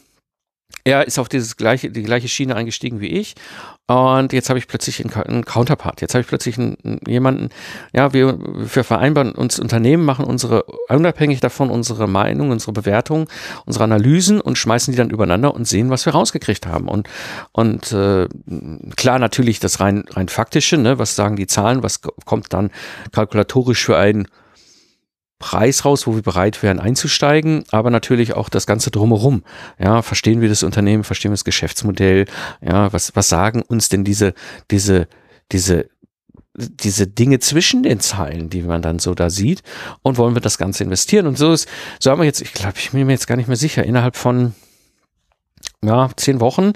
er ist auf dieses gleiche, die gleiche Schiene eingestiegen wie ich. Und jetzt habe ich plötzlich einen, Counterpart. Jetzt habe ich plötzlich einen, jemanden, ja, wir, wir vereinbaren uns Unternehmen, machen unsere, unabhängig davon unsere Meinung, unsere Bewertung, unsere Analysen und schmeißen die dann übereinander und sehen, was wir rausgekriegt haben. Und, und äh, klar, natürlich das rein, rein faktische, ne, was sagen die Zahlen, was kommt dann kalkulatorisch für einen Preis raus, wo wir bereit wären einzusteigen, aber natürlich auch das Ganze drumherum. Ja, verstehen wir das Unternehmen, verstehen wir das Geschäftsmodell, ja, was, was sagen uns denn diese, diese, diese, diese Dinge zwischen den Zeilen, die man dann so da sieht? Und wollen wir das Ganze investieren? Und so ist, so haben wir jetzt, ich glaube, ich bin mir jetzt gar nicht mehr sicher, innerhalb von, ja, zehn Wochen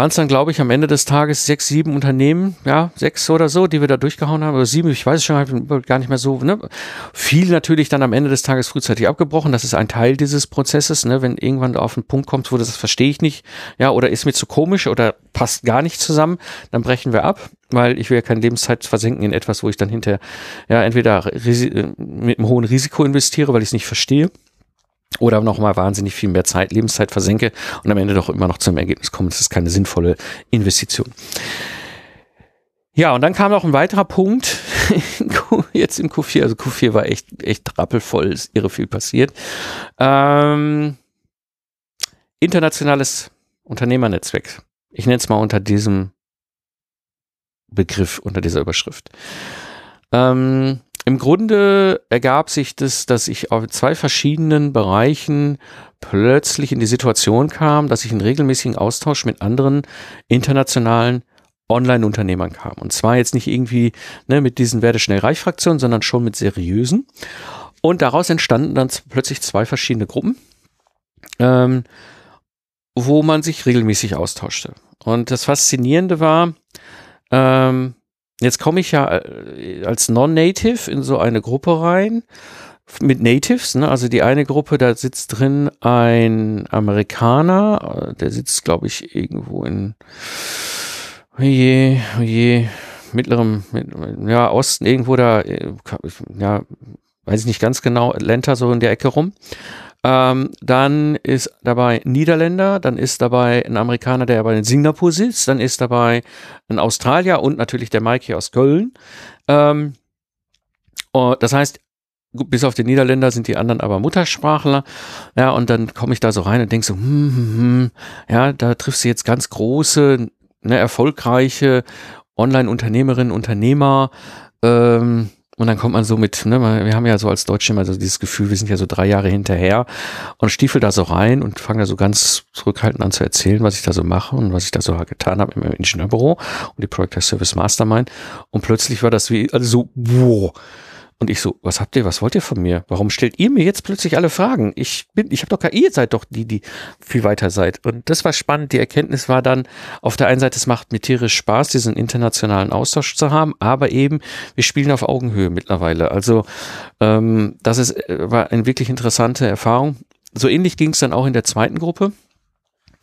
waren es dann, glaube ich, am Ende des Tages sechs, sieben Unternehmen, ja, sechs oder so, die wir da durchgehauen haben, oder sieben, ich weiß es schon gar nicht mehr so, ne? Viel natürlich dann am Ende des Tages frühzeitig abgebrochen, das ist ein Teil dieses Prozesses, ne? Wenn irgendwann auf einen Punkt kommt, wo das verstehe ich nicht, ja, oder ist mir zu komisch oder passt gar nicht zusammen, dann brechen wir ab, weil ich will ja keine Lebenszeit versenken in etwas, wo ich dann hinterher, ja, entweder mit einem hohen Risiko investiere, weil ich es nicht verstehe, oder nochmal wahnsinnig viel mehr Zeit, Lebenszeit versenke und am Ende doch immer noch zum Ergebnis komme, das ist keine sinnvolle Investition. Ja, und dann kam noch ein weiterer Punkt, jetzt im Q4, also Q4 war echt, echt rappelvoll, ist irre viel passiert. Ähm, internationales Unternehmernetzwerk. Ich nenne es mal unter diesem Begriff, unter dieser Überschrift. Ähm, im Grunde ergab sich das, dass ich auf zwei verschiedenen Bereichen plötzlich in die Situation kam, dass ich in regelmäßigen Austausch mit anderen internationalen Online-Unternehmern kam. Und zwar jetzt nicht irgendwie ne, mit diesen Werde schnell reich Fraktionen, sondern schon mit seriösen. Und daraus entstanden dann plötzlich zwei verschiedene Gruppen, ähm, wo man sich regelmäßig austauschte. Und das Faszinierende war, ähm, Jetzt komme ich ja äh, als Non-Native in so eine Gruppe rein mit Natives, ne? also die eine Gruppe, da sitzt drin ein Amerikaner, äh, der sitzt, glaube ich, irgendwo in oje, oje, mittlerem, ja, Osten, irgendwo da, äh, ja, weiß ich nicht ganz genau, Atlanta so in der Ecke rum. Ähm, dann ist dabei Niederländer, dann ist dabei ein Amerikaner, der aber in Singapur sitzt, dann ist dabei ein Australier und natürlich der Mike hier aus Köln. Ähm, das heißt, bis auf den Niederländer sind die anderen aber Muttersprachler. Ja, und dann komme ich da so rein und denke so, hm, hm, hm, ja, da triffst du jetzt ganz große, ne, erfolgreiche Online-Unternehmerinnen, Unternehmer, Ähm, und dann kommt man so mit, ne, wir haben ja so als Deutsche immer so dieses Gefühl, wir sind ja so drei Jahre hinterher und stiefel da so rein und fange da so ganz zurückhaltend an zu erzählen, was ich da so mache und was ich da so getan habe im Ingenieurbüro und die Project Service Mastermind. Und plötzlich war das wie, also so, wow, und ich so, was habt ihr, was wollt ihr von mir? Warum stellt ihr mir jetzt plötzlich alle Fragen? Ich bin, ich habe doch KI, ihr seid doch die, die viel weiter seid. Und das war spannend. Die Erkenntnis war dann, auf der einen Seite, es macht mir tierisch Spaß, diesen internationalen Austausch zu haben, aber eben, wir spielen auf Augenhöhe mittlerweile. Also ähm, das ist, äh, war eine wirklich interessante Erfahrung. So ähnlich ging es dann auch in der zweiten Gruppe.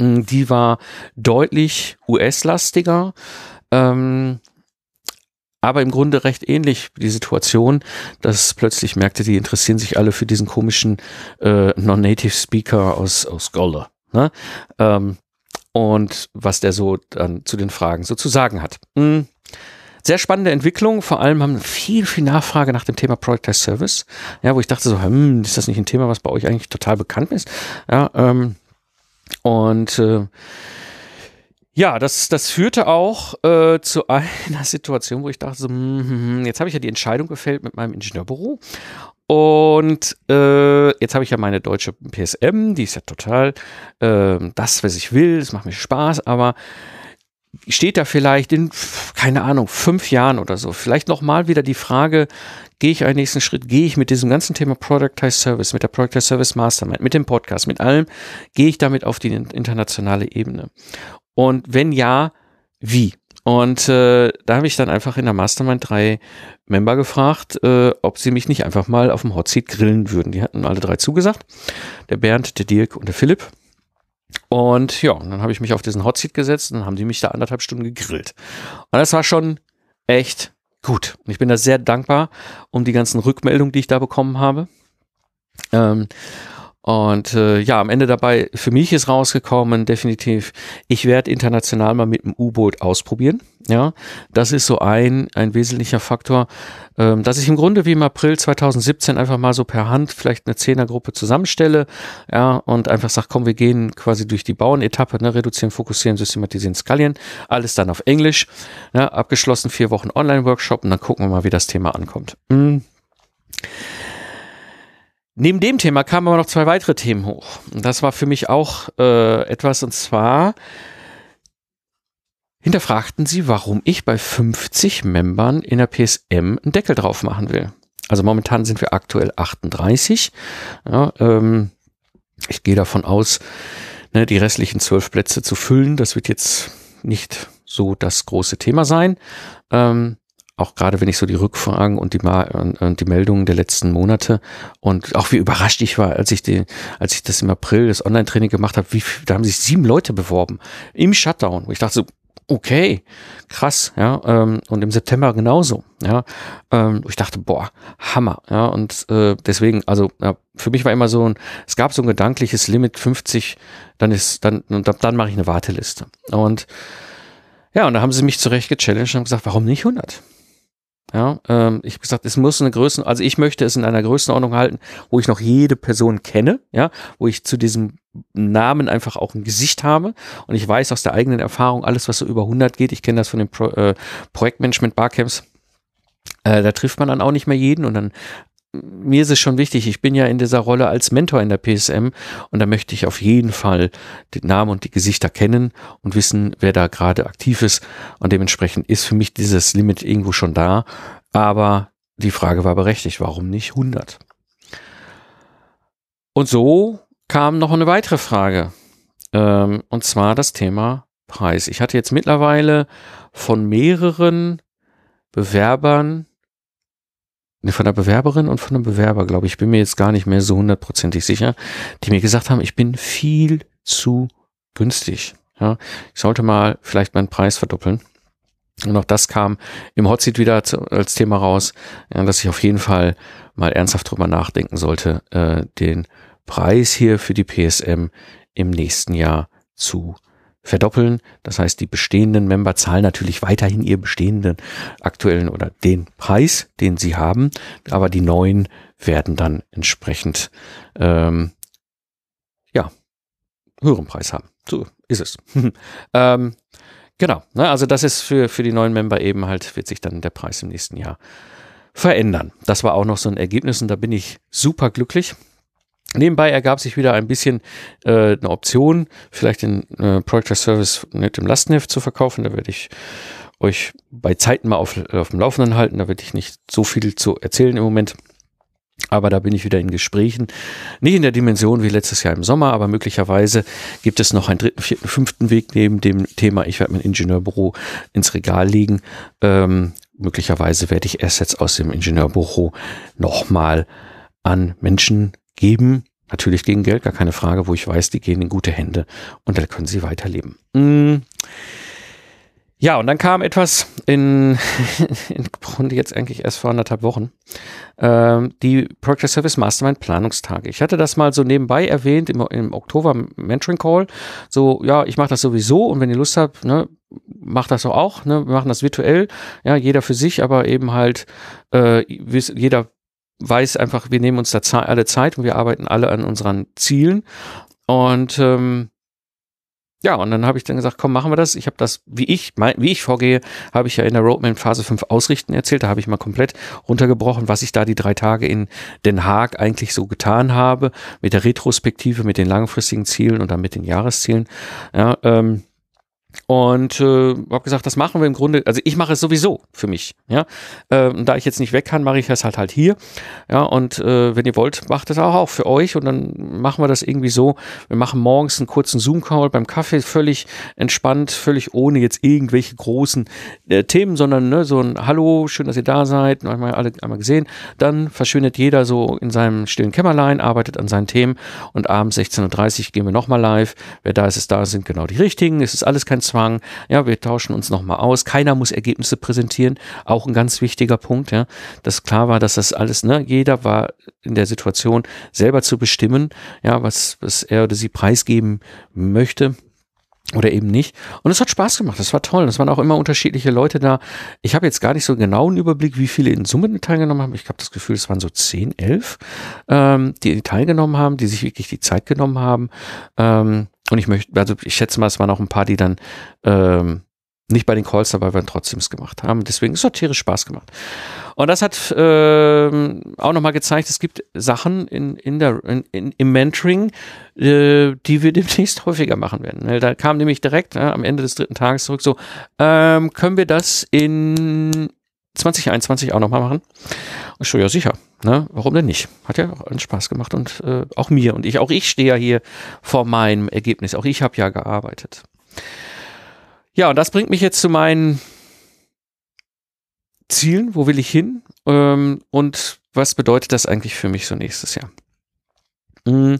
Mm, die war deutlich US-lastiger. Ähm, aber im Grunde recht ähnlich die Situation, dass plötzlich merkte, die interessieren sich alle für diesen komischen äh, Non-Native Speaker aus, aus Golda. Ne? Ähm, und was der so dann zu den Fragen so zu sagen hat. Mhm. Sehr spannende Entwicklung. Vor allem haben viel, viel Nachfrage nach dem Thema Productized Service. Ja, wo ich dachte so, hm, ist das nicht ein Thema, was bei euch eigentlich total bekannt ist? Ja, ähm, und äh, ja, das, das führte auch äh, zu einer Situation, wo ich dachte, so, mm, jetzt habe ich ja die Entscheidung gefällt mit meinem Ingenieurbüro. Und äh, jetzt habe ich ja meine deutsche PSM, die ist ja total äh, das, was ich will, es macht mir Spaß, aber steht da vielleicht in, keine Ahnung, fünf Jahren oder so, vielleicht nochmal wieder die Frage, gehe ich einen nächsten Schritt, gehe ich mit diesem ganzen Thema Productized Service, mit der Productized Service Mastermind, mit dem Podcast, mit allem, gehe ich damit auf die internationale Ebene. Und wenn ja, wie? Und äh, da habe ich dann einfach in der Mastermind drei Member gefragt, äh, ob sie mich nicht einfach mal auf dem Hotseat grillen würden. Die hatten alle drei zugesagt. Der Bernd, der Dirk und der Philipp. Und ja, und dann habe ich mich auf diesen Hotseat gesetzt und dann haben die mich da anderthalb Stunden gegrillt. Und das war schon echt gut. Und ich bin da sehr dankbar um die ganzen Rückmeldungen, die ich da bekommen habe. Ähm, und äh, ja, am Ende dabei, für mich ist rausgekommen, definitiv, ich werde international mal mit dem U-Boot ausprobieren. Ja, das ist so ein, ein wesentlicher Faktor, ähm, dass ich im Grunde wie im April 2017 einfach mal so per Hand vielleicht eine Zehnergruppe zusammenstelle, ja, und einfach sage, komm, wir gehen quasi durch die Bauernetappe, ne, reduzieren, fokussieren, systematisieren, skalieren, alles dann auf Englisch, ja, abgeschlossen, vier Wochen Online-Workshop und dann gucken wir mal, wie das Thema ankommt. Mhm. Neben dem Thema kamen aber noch zwei weitere Themen hoch. Und das war für mich auch äh, etwas, und zwar hinterfragten sie, warum ich bei 50 Membern in der PSM einen Deckel drauf machen will. Also momentan sind wir aktuell 38. Ja, ähm, ich gehe davon aus, ne, die restlichen zwölf Plätze zu füllen. Das wird jetzt nicht so das große Thema sein. Ähm, auch gerade wenn ich so die Rückfragen und die, und, die Meldungen der letzten Monate und auch wie überrascht ich war, als ich den, als ich das im April das Online-Training gemacht habe, wie da haben sich sieben Leute beworben im Shutdown, ich dachte so, okay, krass, ja, ähm, und im September genauso, ja, ähm, ich dachte, boah, Hammer, ja, und äh, deswegen, also ja, für mich war immer so ein, es gab so ein gedankliches Limit 50, dann ist, dann, und dann mache ich eine Warteliste und ja, und da haben sie mich zurecht gechallenged und gesagt, warum nicht 100? Ja, ähm, ich habe gesagt, es muss eine Größen, also ich möchte es in einer Größenordnung halten, wo ich noch jede Person kenne, ja, wo ich zu diesem Namen einfach auch ein Gesicht habe und ich weiß aus der eigenen Erfahrung alles, was so über 100 geht. Ich kenne das von den Pro, äh, Projektmanagement Barcamps. Äh, da trifft man dann auch nicht mehr jeden und dann mir ist es schon wichtig, ich bin ja in dieser Rolle als Mentor in der PSM und da möchte ich auf jeden Fall den Namen und die Gesichter kennen und wissen, wer da gerade aktiv ist. Und dementsprechend ist für mich dieses Limit irgendwo schon da. Aber die Frage war berechtigt, warum nicht 100? Und so kam noch eine weitere Frage. Ähm, und zwar das Thema Preis. Ich hatte jetzt mittlerweile von mehreren Bewerbern von der Bewerberin und von einem Bewerber, glaube ich, bin mir jetzt gar nicht mehr so hundertprozentig sicher, die mir gesagt haben, ich bin viel zu günstig. Ja, ich sollte mal vielleicht meinen Preis verdoppeln. Und auch das kam im Hotseat wieder als Thema raus, dass ich auf jeden Fall mal ernsthaft drüber nachdenken sollte, äh, den Preis hier für die PSM im nächsten Jahr zu verdoppeln. Das heißt, die bestehenden Member zahlen natürlich weiterhin ihr bestehenden aktuellen oder den Preis, den sie haben, aber die neuen werden dann entsprechend ähm, ja höheren Preis haben. So ist es. ähm, genau, ne, also das ist für, für die neuen Member eben halt, wird sich dann der Preis im nächsten Jahr verändern. Das war auch noch so ein Ergebnis und da bin ich super glücklich. Nebenbei ergab sich wieder ein bisschen äh, eine Option, vielleicht den äh, Project Service mit dem Lastenheft zu verkaufen. Da werde ich euch bei Zeiten mal auf, auf dem Laufenden halten. Da werde ich nicht so viel zu erzählen im Moment. Aber da bin ich wieder in Gesprächen. Nicht in der Dimension wie letztes Jahr im Sommer, aber möglicherweise gibt es noch einen dritten, vierten, fünften Weg neben dem Thema, ich werde mein Ingenieurbüro ins Regal legen. Ähm, möglicherweise werde ich Assets aus dem Ingenieurbüro nochmal an Menschen geben. Natürlich gegen Geld, gar keine Frage, wo ich weiß, die gehen in gute Hände und da können sie weiterleben. Mm. Ja, und dann kam etwas in, in Grunde jetzt eigentlich erst vor anderthalb Wochen, ähm, die Project Service Mastermind Planungstage. Ich hatte das mal so nebenbei erwähnt im, im Oktober Mentoring Call. So, ja, ich mache das sowieso und wenn ihr Lust habt, ne, macht das auch. Ne, wir machen das virtuell, ja, jeder für sich, aber eben halt äh, jeder weiß einfach, wir nehmen uns da alle Zeit und wir arbeiten alle an unseren Zielen. Und ähm, ja, und dann habe ich dann gesagt, komm, machen wir das. Ich habe das, wie ich, mein, wie ich vorgehe, habe ich ja in der Roadmap Phase 5 Ausrichten erzählt. Da habe ich mal komplett runtergebrochen, was ich da die drei Tage in Den Haag eigentlich so getan habe, mit der Retrospektive, mit den langfristigen Zielen und dann mit den Jahreszielen. Ja, ähm, und äh, habe gesagt, das machen wir im Grunde, also ich mache es sowieso für mich, ja. Äh, da ich jetzt nicht weg kann, mache ich es halt halt hier. Ja, und äh, wenn ihr wollt, macht es auch, auch für euch und dann machen wir das irgendwie so. Wir machen morgens einen kurzen Zoom-Call beim Kaffee, völlig entspannt, völlig ohne jetzt irgendwelche großen äh, Themen, sondern ne, so ein Hallo, schön, dass ihr da seid, einmal alle einmal gesehen. Dann verschwindet jeder so in seinem stillen Kämmerlein, arbeitet an seinen Themen und abends 16.30 Uhr gehen wir nochmal live. Wer da ist, ist da, sind genau die richtigen. Es ist alles kein Zwang. Ja, wir tauschen uns nochmal aus. Keiner muss Ergebnisse präsentieren. Auch ein ganz wichtiger Punkt, ja, dass klar war, dass das alles, ne, jeder war in der Situation, selber zu bestimmen, ja, was, was er oder sie preisgeben möchte oder eben nicht. Und es hat Spaß gemacht. Das war toll. Es waren auch immer unterschiedliche Leute da. Ich habe jetzt gar nicht so genau einen Überblick, wie viele in Summe teilgenommen haben. Ich habe das Gefühl, es waren so zehn, elf, ähm, die teilgenommen haben, die sich wirklich die Zeit genommen haben. Ähm, und ich möchte, also ich schätze mal, es waren auch ein paar, die dann ähm, nicht bei den Calls dabei waren, trotzdem es gemacht haben. Deswegen es tierisch Spaß gemacht. Und das hat ähm, auch nochmal gezeigt, es gibt Sachen in, in der, in, in, im Mentoring, äh, die wir demnächst häufiger machen werden. Da kam nämlich direkt äh, am Ende des dritten Tages zurück so, ähm, können wir das in 2021 auch nochmal machen? Und ich so, ja sicher. Ne? Warum denn nicht? Hat ja auch allen Spaß gemacht und äh, auch mir. Und ich, auch ich stehe ja hier vor meinem Ergebnis. Auch ich habe ja gearbeitet. Ja, und das bringt mich jetzt zu meinen Zielen. Wo will ich hin? Ähm, und was bedeutet das eigentlich für mich so nächstes Jahr? Mhm.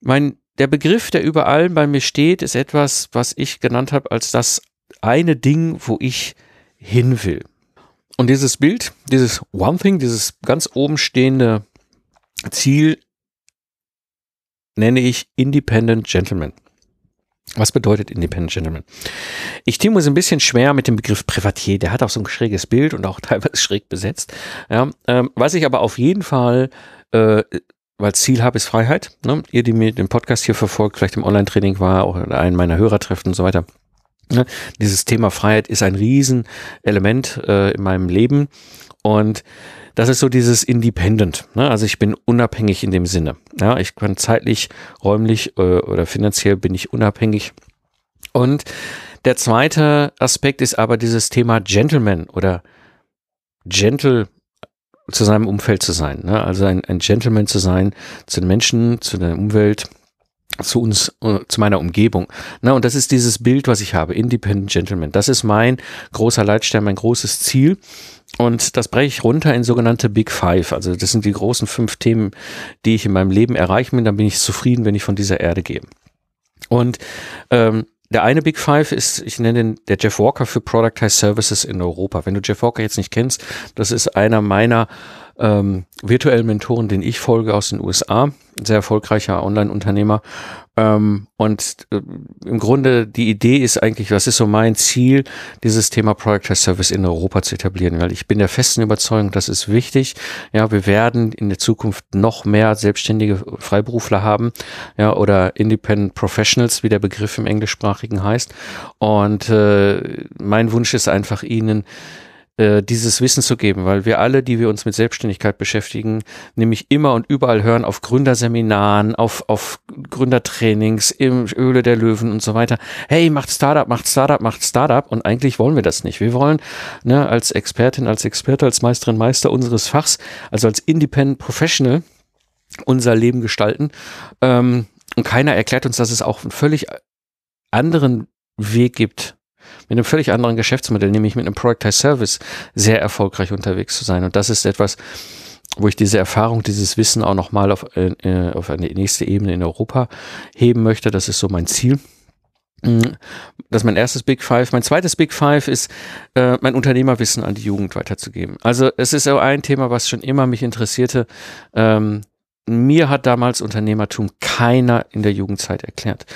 Mein, der Begriff, der überall bei mir steht, ist etwas, was ich genannt habe als das eine Ding, wo ich hin will. Und dieses Bild, dieses One Thing, dieses ganz oben stehende Ziel nenne ich Independent Gentleman. Was bedeutet Independent Gentleman? Ich tue mir so ein bisschen schwer mit dem Begriff Privatier. Der hat auch so ein schräges Bild und auch teilweise schräg besetzt. Ja, ähm, was ich aber auf jeden Fall äh, weil Ziel habe, ist Freiheit. Ne? Ihr, die mir den Podcast hier verfolgt, vielleicht im Online-Training war, in einem meiner Hörertreffen und so weiter, Ne? Dieses Thema Freiheit ist ein Riesenelement äh, in meinem Leben und das ist so dieses Independent. Ne? Also ich bin unabhängig in dem Sinne. Ja, ich kann zeitlich, räumlich äh, oder finanziell bin ich unabhängig. Und der zweite Aspekt ist aber dieses Thema Gentleman oder Gentle zu seinem Umfeld zu sein. Ne? Also ein, ein Gentleman zu sein zu den Menschen, zu der Umwelt, zu uns, äh, zu meiner Umgebung. Na, und das ist dieses Bild, was ich habe, Independent Gentleman. Das ist mein großer Leitstern, mein großes Ziel. Und das breche ich runter in sogenannte Big Five. Also das sind die großen fünf Themen, die ich in meinem Leben erreichen will. Dann bin ich zufrieden, wenn ich von dieser Erde gehe. Und ähm, der eine Big Five ist, ich nenne den der Jeff Walker für Productized Services in Europa. Wenn du Jeff Walker jetzt nicht kennst, das ist einer meiner ähm, virtuellen Mentoren, den ich folge aus den USA, sehr erfolgreicher Online-Unternehmer. Ähm, und äh, im Grunde die Idee ist eigentlich, was ist so mein Ziel, dieses Thema Product as Service in Europa zu etablieren, weil ich bin der festen Überzeugung, das ist wichtig. Ja, wir werden in der Zukunft noch mehr selbstständige Freiberufler haben, ja, oder Independent Professionals, wie der Begriff im Englischsprachigen heißt. Und äh, mein Wunsch ist einfach ihnen, äh, dieses Wissen zu geben, weil wir alle, die wir uns mit Selbstständigkeit beschäftigen, nämlich immer und überall hören auf Gründerseminaren, auf, auf Gründertrainings, im Öle der Löwen und so weiter. Hey, macht Startup, macht Startup, macht Startup. Und eigentlich wollen wir das nicht. Wir wollen ne, als Expertin, als Experte, als Meisterin, Meister unseres Fachs, also als Independent Professional unser Leben gestalten. Ähm, und keiner erklärt uns, dass es auch einen völlig anderen Weg gibt, mit einem völlig anderen Geschäftsmodell, nämlich mit einem Productized Service, sehr erfolgreich unterwegs zu sein. Und das ist etwas, wo ich diese Erfahrung, dieses Wissen auch nochmal auf, äh, auf eine nächste Ebene in Europa heben möchte. Das ist so mein Ziel. Mm, das ist mein erstes Big Five. Mein zweites Big Five ist, äh, mein Unternehmerwissen an die Jugend weiterzugeben. Also es ist so ein Thema, was schon immer mich interessierte. Ähm, mir hat damals Unternehmertum keiner in der Jugendzeit erklärt.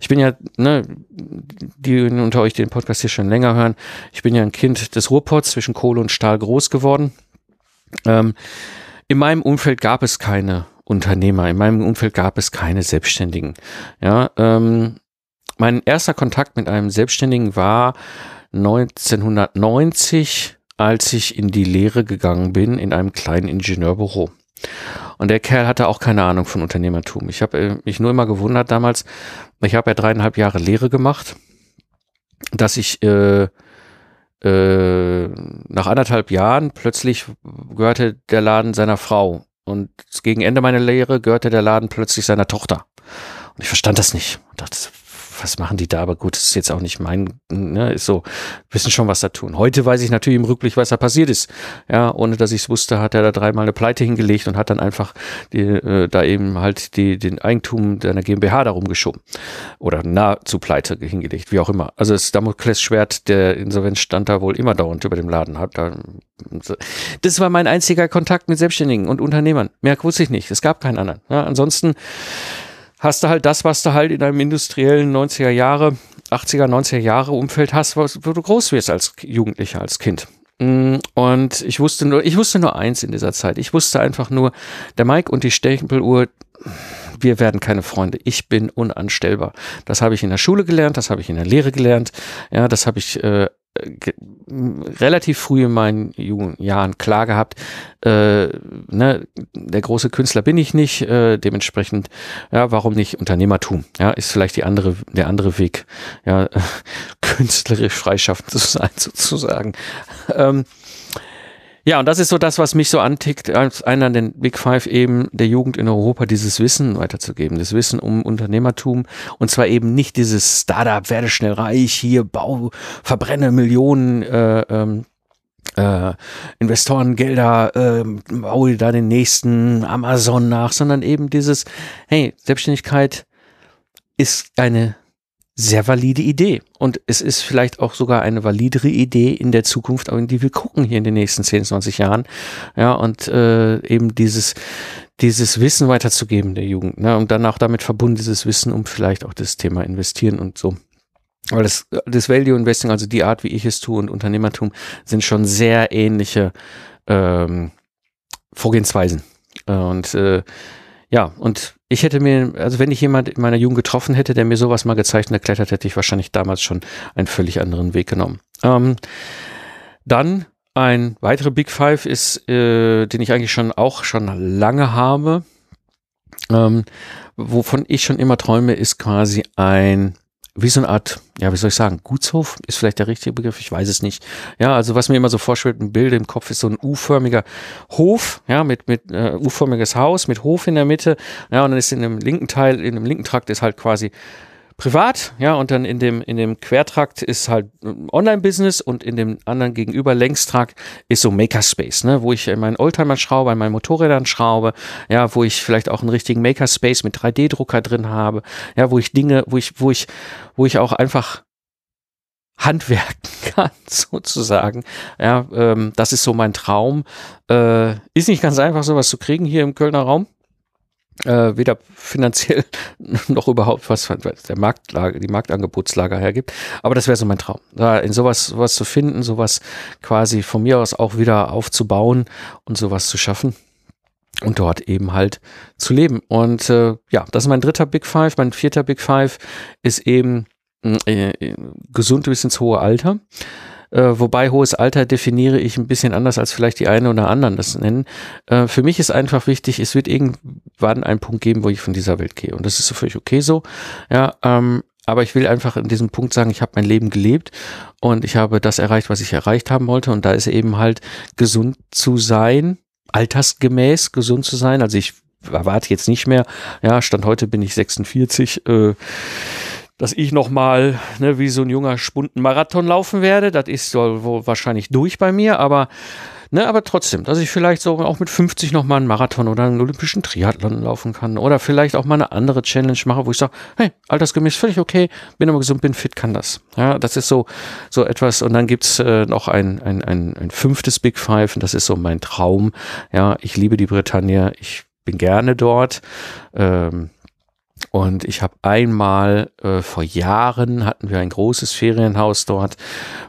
Ich bin ja, ne, die unter euch den Podcast hier schon länger hören, ich bin ja ein Kind des Ruhrpots zwischen Kohle und Stahl groß geworden. Ähm, in meinem Umfeld gab es keine Unternehmer, in meinem Umfeld gab es keine Selbstständigen. Ja, ähm, mein erster Kontakt mit einem Selbstständigen war 1990, als ich in die Lehre gegangen bin in einem kleinen Ingenieurbüro. Und der Kerl hatte auch keine Ahnung von Unternehmertum. Ich habe äh, mich nur immer gewundert damals, ich habe ja dreieinhalb Jahre Lehre gemacht, dass ich äh, äh, nach anderthalb Jahren plötzlich gehörte der Laden seiner Frau. Und gegen Ende meiner Lehre gehörte der Laden plötzlich seiner Tochter. Und ich verstand das nicht. Ich dachte, was machen die da? Aber gut, das ist jetzt auch nicht mein, ne, ist so, wissen schon, was da tun. Heute weiß ich natürlich im Rückblick, was da passiert ist. Ja, ohne dass ich es wusste, hat er da dreimal eine Pleite hingelegt und hat dann einfach die, äh, da eben halt die, den Eigentum seiner GmbH darum geschoben. Oder nahezu Pleite hingelegt, wie auch immer. Also das Damoklesschwert der Insolvenz stand da wohl immer dauernd über dem Laden. Hat da, das war mein einziger Kontakt mit Selbstständigen und Unternehmern. Mehr wusste ich nicht. Es gab keinen anderen. Ja, ansonsten hast du halt das, was du halt in einem industriellen 90er Jahre, 80er, 90er Jahre Umfeld hast, wo du groß wirst als Jugendlicher, als Kind. Mm, und ich wusste nur, ich wusste nur eins in dieser Zeit. Ich wusste einfach nur, der Mike und die Stempeluhr, wir werden keine Freunde. Ich bin unanstellbar. Das habe ich in der Schule gelernt, das habe ich in der Lehre gelernt. Ja, das habe ich äh, relativ früh in meinen jungen Jahren klar gehabt, äh, ne, der große Künstler bin ich nicht, äh, dementsprechend, ja, warum nicht Unternehmertum? Ja, ist vielleicht die andere, der andere Weg, ja, künstlerisch freischaffend zu sein, sozusagen. Ähm, ja, und das ist so das, was mich so antickt, als einer der Big Five eben der Jugend in Europa dieses Wissen weiterzugeben, das Wissen um Unternehmertum. Und zwar eben nicht dieses Startup, werde schnell reich, hier bau, verbrenne Millionen äh, ähm, äh, Investorengelder, äh, baue da den nächsten Amazon nach, sondern eben dieses, hey, Selbstständigkeit ist eine sehr valide Idee. Und es ist vielleicht auch sogar eine validere Idee in der Zukunft, in die wir gucken hier in den nächsten 10, 20 Jahren. Ja, und äh, eben dieses, dieses Wissen weiterzugeben der Jugend. Ne? Und dann auch damit verbunden dieses Wissen, um vielleicht auch das Thema investieren und so. Weil das, das Value Investing, also die Art, wie ich es tue und Unternehmertum, sind schon sehr ähnliche ähm, Vorgehensweisen. Und äh, ja, und ich hätte mir, also wenn ich jemand in meiner Jugend getroffen hätte, der mir sowas mal gezeigt und erklärt hat, hätte ich wahrscheinlich damals schon einen völlig anderen Weg genommen. Ähm, dann ein weiterer Big Five ist, äh, den ich eigentlich schon auch schon lange habe, ähm, wovon ich schon immer träume, ist quasi ein wie so eine Art, ja, wie soll ich sagen, Gutshof ist vielleicht der richtige Begriff, ich weiß es nicht. Ja, also was mir immer so vorschwebt, ein Bild im Kopf ist so ein U-förmiger Hof, ja, mit, mit äh, U-förmiges Haus, mit Hof in der Mitte, ja, und dann ist in dem linken Teil, in dem linken Trakt ist halt quasi privat, ja, und dann in dem, in dem Quertrakt ist halt Online-Business und in dem anderen gegenüber Längstrakt ist so Makerspace, ne, wo ich in meinen Oldtimer schraube, an meinen Motorrädern schraube, ja, wo ich vielleicht auch einen richtigen Makerspace mit 3D-Drucker drin habe, ja, wo ich Dinge, wo ich, wo ich, wo ich auch einfach handwerken kann, sozusagen. Ja, ähm, das ist so mein Traum. Äh, ist nicht ganz einfach, sowas zu kriegen hier im Kölner Raum. Äh, weder finanziell noch überhaupt was der Marktlage, die Marktangebotslage hergibt. Aber das wäre so mein Traum. Da in sowas, sowas zu finden, sowas quasi von mir aus auch wieder aufzubauen und sowas zu schaffen und dort eben halt zu leben. Und äh, ja, das ist mein dritter Big Five. Mein vierter Big Five ist eben äh, gesund bis ins hohe Alter. Äh, wobei hohes Alter definiere ich ein bisschen anders, als vielleicht die eine oder anderen das nennen. Äh, für mich ist einfach wichtig, es wird irgendwann einen Punkt geben, wo ich von dieser Welt gehe. Und das ist so völlig okay so. Ja, ähm, aber ich will einfach in diesem Punkt sagen, ich habe mein Leben gelebt und ich habe das erreicht, was ich erreicht haben wollte. Und da ist eben halt gesund zu sein, altersgemäß gesund zu sein. Also ich erwarte jetzt nicht mehr, ja, Stand heute bin ich 46, äh, dass ich nochmal, ne, wie so ein junger Spunden Marathon laufen werde. Das ist so wohl wahrscheinlich durch bei mir, aber Ne, aber trotzdem, dass ich vielleicht so auch mit 50 nochmal einen Marathon oder einen olympischen Triathlon laufen kann oder vielleicht auch mal eine andere Challenge mache, wo ich sage, hey, altersgemäß völlig okay, bin aber gesund, bin fit, kann das. Ja, das ist so, so etwas. Und dann gibt's äh, noch ein, ein, ein, ein fünftes Big Five und das ist so mein Traum. Ja, ich liebe die Bretagne, ich bin gerne dort. Ähm, und ich habe einmal äh, vor Jahren hatten wir ein großes Ferienhaus dort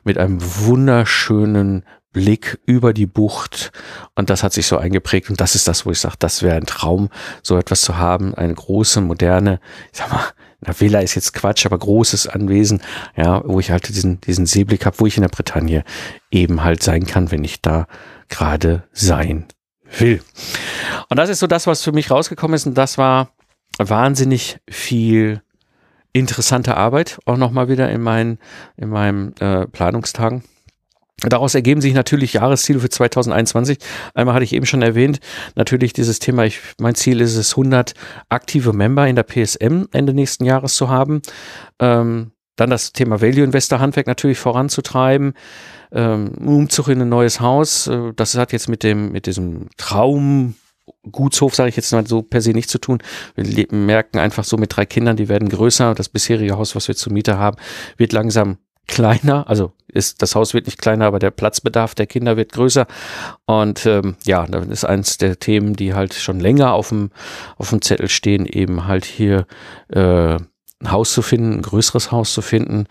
mit einem wunderschönen Blick über die Bucht. Und das hat sich so eingeprägt. Und das ist das, wo ich sage, das wäre ein Traum, so etwas zu haben, eine große, moderne, ich sag mal, na, Villa ist jetzt Quatsch, aber großes Anwesen, ja, wo ich halt diesen, diesen Seeblick habe, wo ich in der Bretagne eben halt sein kann, wenn ich da gerade sein will. Und das ist so das, was für mich rausgekommen ist. Und das war wahnsinnig viel interessante Arbeit, auch nochmal wieder in meinen, in meinen äh, Planungstagen. Daraus ergeben sich natürlich Jahresziele für 2021. Einmal hatte ich eben schon erwähnt, natürlich dieses Thema, ich, mein Ziel ist es, 100 aktive Member in der PSM Ende nächsten Jahres zu haben. Ähm, dann das Thema Value Investor Handwerk natürlich voranzutreiben. Ähm, Umzug in ein neues Haus. Äh, das hat jetzt mit dem, mit diesem Traum Gutshof, sage ich jetzt mal so per se nicht zu tun. Wir merken einfach so mit drei Kindern, die werden größer. Das bisherige Haus, was wir zur Miete haben, wird langsam kleiner. Also ist das Haus wird nicht kleiner, aber der Platzbedarf der Kinder wird größer. Und ähm, ja, das ist eins der Themen, die halt schon länger auf dem auf dem Zettel stehen, eben halt hier äh, ein Haus zu finden, ein größeres Haus zu finden,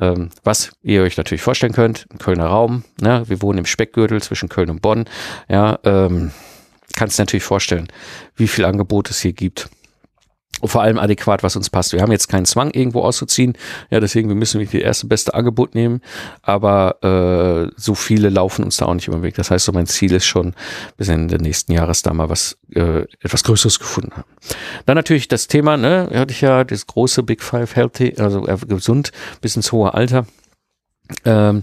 ähm, was ihr euch natürlich vorstellen könnt, ein Kölner Raum. Ne? Wir wohnen im Speckgürtel zwischen Köln und Bonn. Ja, ähm, kannst natürlich vorstellen, wie viel Angebot es hier gibt. Und vor allem adäquat, was uns passt. Wir haben jetzt keinen Zwang, irgendwo auszuziehen. Ja, deswegen, wir müssen die erste beste Angebot nehmen. Aber äh, so viele laufen uns da auch nicht über den Weg. Das heißt, so mein Ziel ist schon, bis Ende nächsten Jahres da mal was äh, etwas Größeres gefunden haben. Dann natürlich das Thema, ne, hatte ich ja das große Big Five Healthy, also äh, gesund bis ins hohe Alter. Ähm,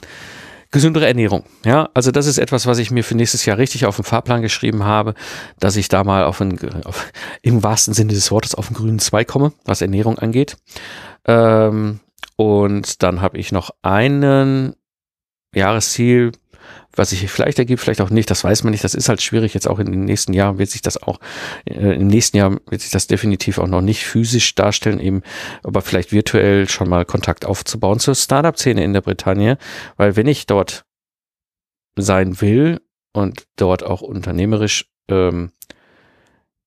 gesündere Ernährung. Ja, also das ist etwas, was ich mir für nächstes Jahr richtig auf den Fahrplan geschrieben habe, dass ich da mal auf, einen, auf im wahrsten Sinne des Wortes auf den grünen Zweig komme, was Ernährung angeht. Ähm, und dann habe ich noch einen Jahresziel, was sich vielleicht ergibt, vielleicht auch nicht, das weiß man nicht. Das ist halt schwierig. Jetzt auch in den nächsten Jahren wird sich das auch, äh, im nächsten Jahr wird sich das definitiv auch noch nicht physisch darstellen, eben, aber vielleicht virtuell schon mal Kontakt aufzubauen zur Startup-Szene in der Bretagne. Weil wenn ich dort sein will und dort auch unternehmerisch ähm,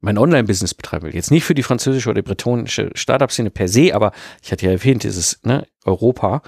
mein Online-Business betreiben will. Jetzt nicht für die französische oder die bretonische Startup-Szene per se, aber ich hatte ja erwähnt, dieses ne, Europa.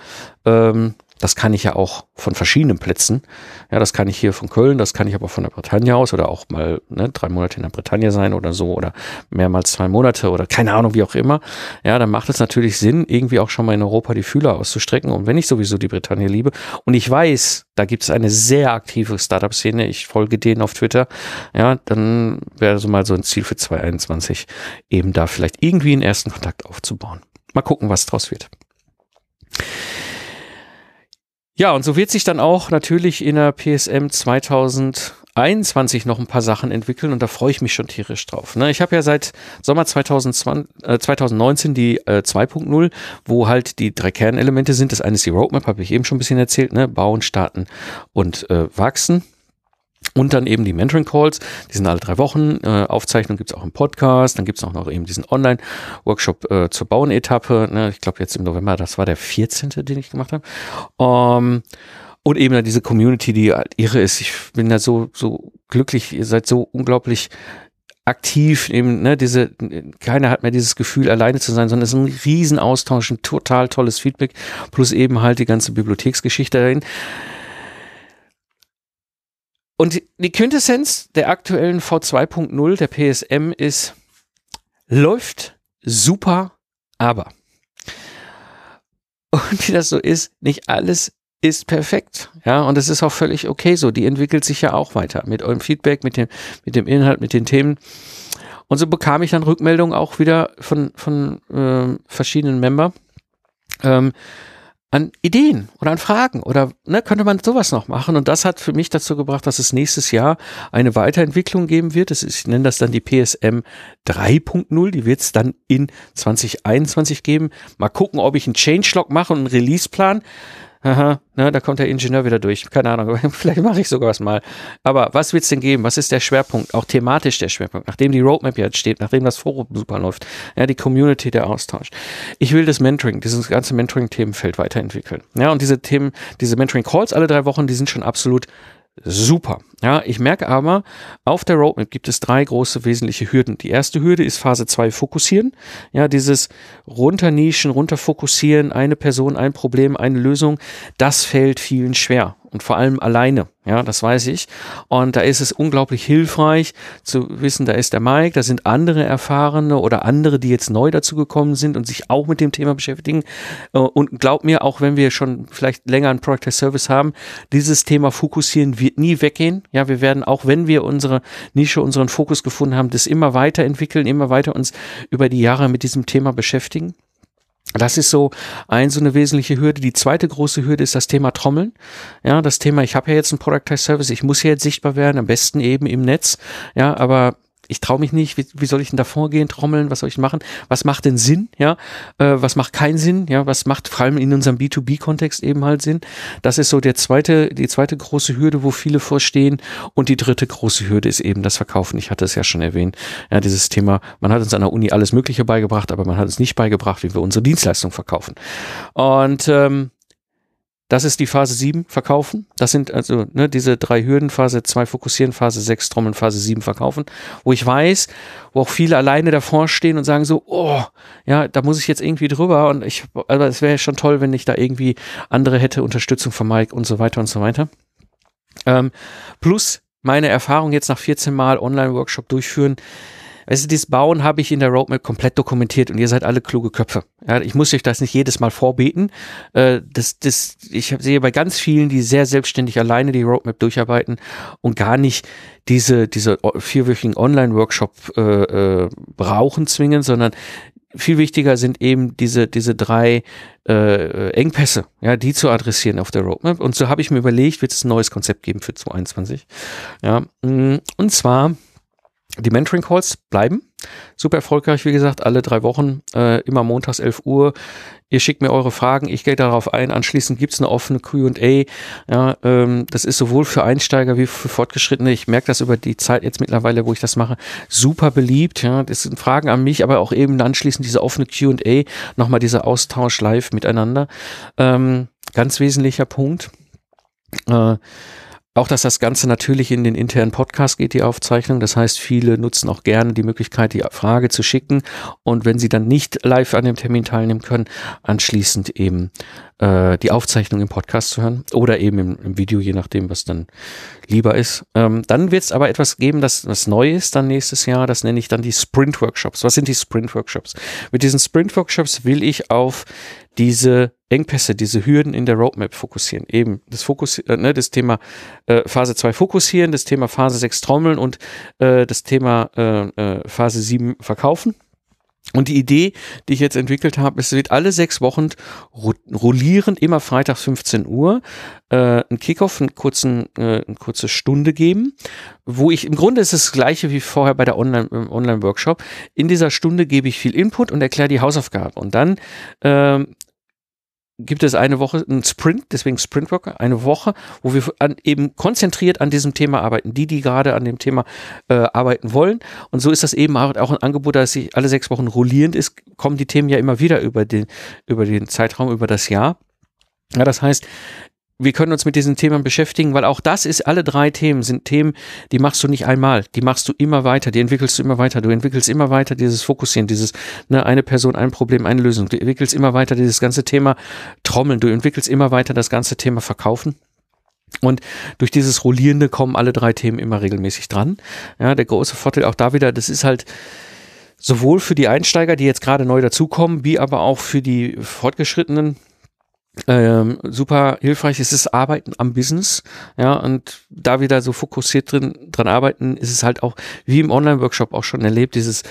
Ähm, das kann ich ja auch von verschiedenen Plätzen. Ja, das kann ich hier von Köln, das kann ich aber von der Bretagne aus oder auch mal ne, drei Monate in der Bretagne sein oder so oder mehrmals zwei Monate oder keine Ahnung, wie auch immer. Ja, dann macht es natürlich Sinn, irgendwie auch schon mal in Europa die Fühler auszustrecken. Und wenn ich sowieso die Bretagne liebe und ich weiß, da gibt es eine sehr aktive Startup-Szene, ich folge denen auf Twitter, ja, dann wäre so mal so ein Ziel für 2021, eben da vielleicht irgendwie einen ersten Kontakt aufzubauen. Mal gucken, was draus wird. Ja, und so wird sich dann auch natürlich in der PSM 2021 noch ein paar Sachen entwickeln und da freue ich mich schon tierisch drauf. Ne? Ich habe ja seit Sommer 2020, äh, 2019 die äh, 2.0, wo halt die drei Kernelemente sind. Das eine ist die Roadmap, habe ich eben schon ein bisschen erzählt, ne? bauen, starten und äh, wachsen. Und dann eben die Mentoring Calls, die sind alle drei Wochen. Äh, Aufzeichnung gibt's auch im Podcast. Dann gibt's auch noch eben diesen Online-Workshop äh, zur Bauenetappe. Ne? Ich glaube jetzt im November, das war der 14., den ich gemacht habe. Um, und eben dann diese Community, die halt irre ist. Ich bin da so, so glücklich. Ihr seid so unglaublich aktiv eben, ne, diese, keiner hat mehr dieses Gefühl, alleine zu sein, sondern es ist ein Riesenaustausch, ein total tolles Feedback, plus eben halt die ganze Bibliotheksgeschichte dahin. Und die Quintessenz der aktuellen V2.0 der PSM ist, läuft super, aber. Und wie das so ist, nicht alles ist perfekt. Ja, und es ist auch völlig okay so. Die entwickelt sich ja auch weiter mit eurem Feedback, mit dem, mit dem Inhalt, mit den Themen. Und so bekam ich dann Rückmeldungen auch wieder von, von äh, verschiedenen Member. Ähm, an Ideen oder an Fragen oder ne, könnte man sowas noch machen. Und das hat für mich dazu gebracht, dass es nächstes Jahr eine Weiterentwicklung geben wird. Ist, ich nenne das dann die PSM 3.0. Die wird es dann in 2021 geben. Mal gucken, ob ich einen Changelog mache und einen Releaseplan. Aha, ne, da kommt der Ingenieur wieder durch. Keine Ahnung, vielleicht mache ich sogar was mal. Aber was wird es denn geben? Was ist der Schwerpunkt? Auch thematisch der Schwerpunkt, nachdem die Roadmap jetzt steht, nachdem das Forum super läuft, ja, die Community, der Austausch. Ich will das Mentoring, dieses ganze Mentoring-Themenfeld weiterentwickeln. Ja, und diese Themen, diese Mentoring-Calls alle drei Wochen, die sind schon absolut super. Ja, ich merke aber, auf der Roadmap gibt es drei große wesentliche Hürden. Die erste Hürde ist Phase 2 fokussieren. Ja, dieses runternischen, runterfokussieren, eine Person, ein Problem, eine Lösung, das fällt vielen schwer und vor allem alleine. Ja, das weiß ich. Und da ist es unglaublich hilfreich zu wissen, da ist der Mike, da sind andere Erfahrene oder andere, die jetzt neu dazu gekommen sind und sich auch mit dem Thema beschäftigen. Äh, und glaub mir, auch wenn wir schon vielleicht länger ein Product as Service haben, dieses Thema fokussieren wird nie weggehen. Ja, wir werden auch, wenn wir unsere Nische, unseren Fokus gefunden haben, das immer weiterentwickeln, immer weiter uns über die Jahre mit diesem Thema beschäftigen. Das ist so ein so eine wesentliche Hürde. Die zweite große Hürde ist das Thema Trommeln. Ja, das Thema, ich habe ja jetzt einen Productized Service, ich muss ja jetzt sichtbar werden, am besten eben im Netz. Ja, aber ich traue mich nicht, wie, wie soll ich denn da vorgehen, trommeln, was soll ich machen? Was macht denn Sinn, ja? Äh, was macht keinen Sinn, ja? Was macht vor allem in unserem B2B-Kontext eben halt Sinn? Das ist so der zweite, die zweite große Hürde, wo viele vorstehen. Und die dritte große Hürde ist eben das Verkaufen. Ich hatte es ja schon erwähnt. Ja, dieses Thema, man hat uns an der Uni alles Mögliche beigebracht, aber man hat uns nicht beigebracht, wie wir unsere Dienstleistung verkaufen. Und ähm, das ist die Phase 7, verkaufen. Das sind also ne, diese drei Hürden, Phase 2 fokussieren, Phase 6 trommeln, Phase 7 verkaufen, wo ich weiß, wo auch viele alleine davor stehen und sagen so, oh, ja, da muss ich jetzt irgendwie drüber und ich, aber es wäre schon toll, wenn ich da irgendwie andere hätte, Unterstützung von Mike und so weiter und so weiter. Ähm, plus meine Erfahrung jetzt nach 14 Mal Online-Workshop durchführen, Weißt du, dieses Bauen habe ich in der Roadmap komplett dokumentiert und ihr seid alle kluge Köpfe. Ja, ich muss euch das nicht jedes Mal vorbeten. Äh, das, das, ich sehe bei ganz vielen, die sehr selbstständig alleine die Roadmap durcharbeiten und gar nicht diese, diese vierwöchigen Online-Workshop äh, äh, brauchen zwingen, sondern viel wichtiger sind eben diese, diese drei äh, Engpässe, ja, die zu adressieren auf der Roadmap. Und so habe ich mir überlegt, wird es ein neues Konzept geben für 2021. Ja, mm, und zwar die Mentoring Calls bleiben. Super erfolgreich, wie gesagt, alle drei Wochen, äh, immer montags 11 Uhr. Ihr schickt mir eure Fragen, ich gehe darauf ein. Anschließend gibt's eine offene QA. Ja, ähm, das ist sowohl für Einsteiger wie für Fortgeschrittene. Ich merke das über die Zeit jetzt mittlerweile, wo ich das mache, super beliebt. Ja, das sind Fragen an mich, aber auch eben anschließend diese offene QA, nochmal dieser Austausch live miteinander. Ähm, ganz wesentlicher Punkt. Äh, auch, dass das Ganze natürlich in den internen Podcast geht, die Aufzeichnung. Das heißt, viele nutzen auch gerne die Möglichkeit, die Frage zu schicken. Und wenn sie dann nicht live an dem Termin teilnehmen können, anschließend eben äh, die Aufzeichnung im Podcast zu hören oder eben im, im Video, je nachdem, was dann lieber ist. Ähm, dann wird es aber etwas geben, das, was neu ist dann nächstes Jahr. Das nenne ich dann die Sprint-Workshops. Was sind die Sprint-Workshops? Mit diesen Sprint-Workshops will ich auf diese Engpässe, diese Hürden in der Roadmap fokussieren. Eben das Fokus, äh, ne, das Thema äh, Phase 2 fokussieren, das Thema Phase 6 trommeln und äh, das Thema äh, äh, Phase 7 verkaufen. Und die Idee, die ich jetzt entwickelt habe, es wird alle sechs Wochen rollierend, immer freitags 15 Uhr, äh, ein Kickoff, einen kurzen, äh, eine kurze Stunde geben, wo ich, im Grunde ist es das gleiche wie vorher bei der Online, Online-Workshop. In dieser Stunde gebe ich viel Input und erkläre die Hausaufgabe. Und dann äh, gibt es eine Woche, einen Sprint, deswegen Sprintwork, eine Woche, wo wir an, eben konzentriert an diesem Thema arbeiten. Die, die gerade an dem Thema äh, arbeiten wollen. Und so ist das eben auch ein Angebot, dass sich alle sechs Wochen rollierend ist, kommen die Themen ja immer wieder über den, über den Zeitraum, über das Jahr. Ja, das heißt, wir können uns mit diesen Themen beschäftigen, weil auch das ist, alle drei Themen sind Themen, die machst du nicht einmal, die machst du immer weiter, die entwickelst du immer weiter, du entwickelst immer weiter dieses Fokussieren, dieses, ne, eine Person, ein Problem, eine Lösung, du entwickelst immer weiter dieses ganze Thema Trommeln, du entwickelst immer weiter das ganze Thema Verkaufen. Und durch dieses Rollierende kommen alle drei Themen immer regelmäßig dran. Ja, der große Vorteil auch da wieder, das ist halt, sowohl für die Einsteiger, die jetzt gerade neu dazukommen, wie aber auch für die Fortgeschrittenen, ähm, super hilfreich ist es Arbeiten am Business, ja, und da wieder so fokussiert drin, dran arbeiten, ist es halt auch, wie im Online-Workshop auch schon erlebt, dieses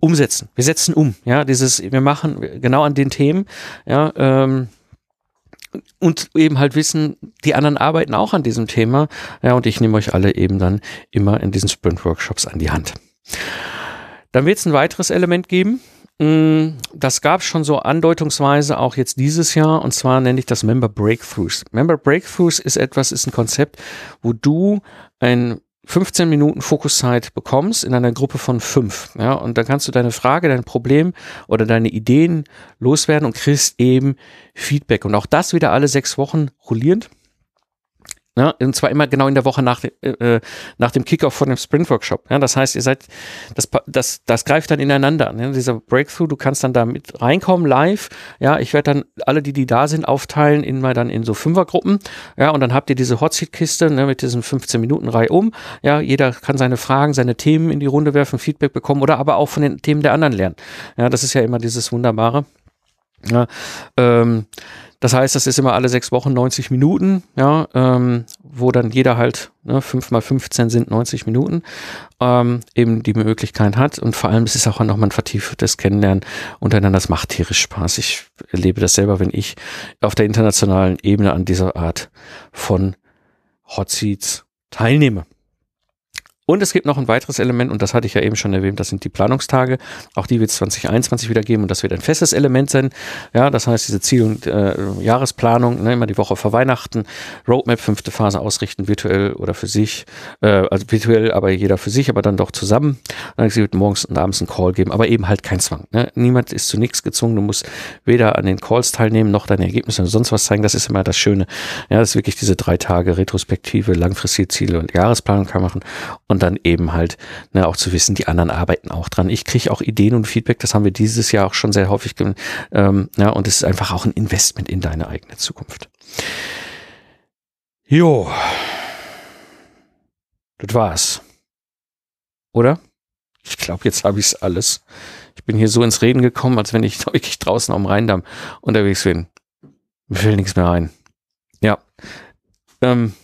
Umsetzen. Wir setzen um, ja, dieses, wir machen genau an den Themen, ja, ähm, und eben halt wissen, die anderen arbeiten auch an diesem Thema, ja, und ich nehme euch alle eben dann immer in diesen Sprint-Workshops an die Hand. Dann wird es ein weiteres Element geben, das gab es schon so andeutungsweise auch jetzt dieses Jahr und zwar nenne ich das Member Breakthroughs. Member Breakthroughs ist etwas, ist ein Konzept, wo du ein 15 Minuten Fokuszeit bekommst in einer Gruppe von fünf. Ja, und dann kannst du deine Frage, dein Problem oder deine Ideen loswerden und kriegst eben Feedback. Und auch das wieder alle sechs Wochen rollierend. Ja, und zwar immer genau in der Woche nach, äh, äh, nach dem Kickoff von dem Sprint Workshop. Ja, das heißt, ihr seid, das, das, das greift dann ineinander. Ja, dieser Breakthrough, du kannst dann da mit reinkommen live. Ja, ich werde dann alle, die, die da sind, aufteilen in mal dann in so Fünfergruppen. Ja, und dann habt ihr diese Hotseat-Kiste ne, mit diesen 15 Minuten Reihe um. Ja, jeder kann seine Fragen, seine Themen in die Runde werfen, Feedback bekommen oder aber auch von den Themen der anderen lernen. Ja, das ist ja immer dieses Wunderbare. Ja, ähm, das heißt, das ist immer alle sechs Wochen 90 Minuten, ja, ähm, wo dann jeder halt, ne, 5 mal 15 sind 90 Minuten, ähm, eben die Möglichkeit hat. Und vor allem, es ist auch nochmal ein vertieftes Kennenlernen untereinander. Das macht tierisch Spaß. Ich erlebe das selber, wenn ich auf der internationalen Ebene an dieser Art von Hot Seats teilnehme. Und es gibt noch ein weiteres Element, und das hatte ich ja eben schon erwähnt, das sind die Planungstage. Auch die wird es 2021 wieder geben und das wird ein festes Element sein. Ja, das heißt, diese Ziel- und äh, Jahresplanung, ne, immer die Woche vor Weihnachten, Roadmap, fünfte Phase ausrichten, virtuell oder für sich, äh, also virtuell, aber jeder für sich, aber dann doch zusammen. Dann wird morgens und abends einen Call geben, aber eben halt kein Zwang. Ne? Niemand ist zu nichts gezwungen, du musst weder an den Calls teilnehmen, noch deine Ergebnisse oder sonst was zeigen. Das ist immer das Schöne. Ja, das ist wirklich diese drei Tage Retrospektive, langfristige Ziele und Jahresplanung kann machen und dann eben halt ne, auch zu wissen, die anderen arbeiten auch dran. Ich kriege auch Ideen und Feedback, das haben wir dieses Jahr auch schon sehr häufig, ähm, ja, und es ist einfach auch ein Investment in deine eigene Zukunft. Jo, das war's. Oder? Ich glaube, jetzt habe ich's alles. Ich bin hier so ins Reden gekommen, als wenn ich wirklich draußen am Rheindamm unterwegs bin. Mir fällt nichts mehr ein. Ja. Ähm,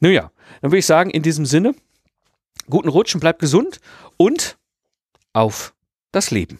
nun ja, dann würde ich sagen, in diesem Sinne, guten Rutschen, bleibt gesund und auf das Leben.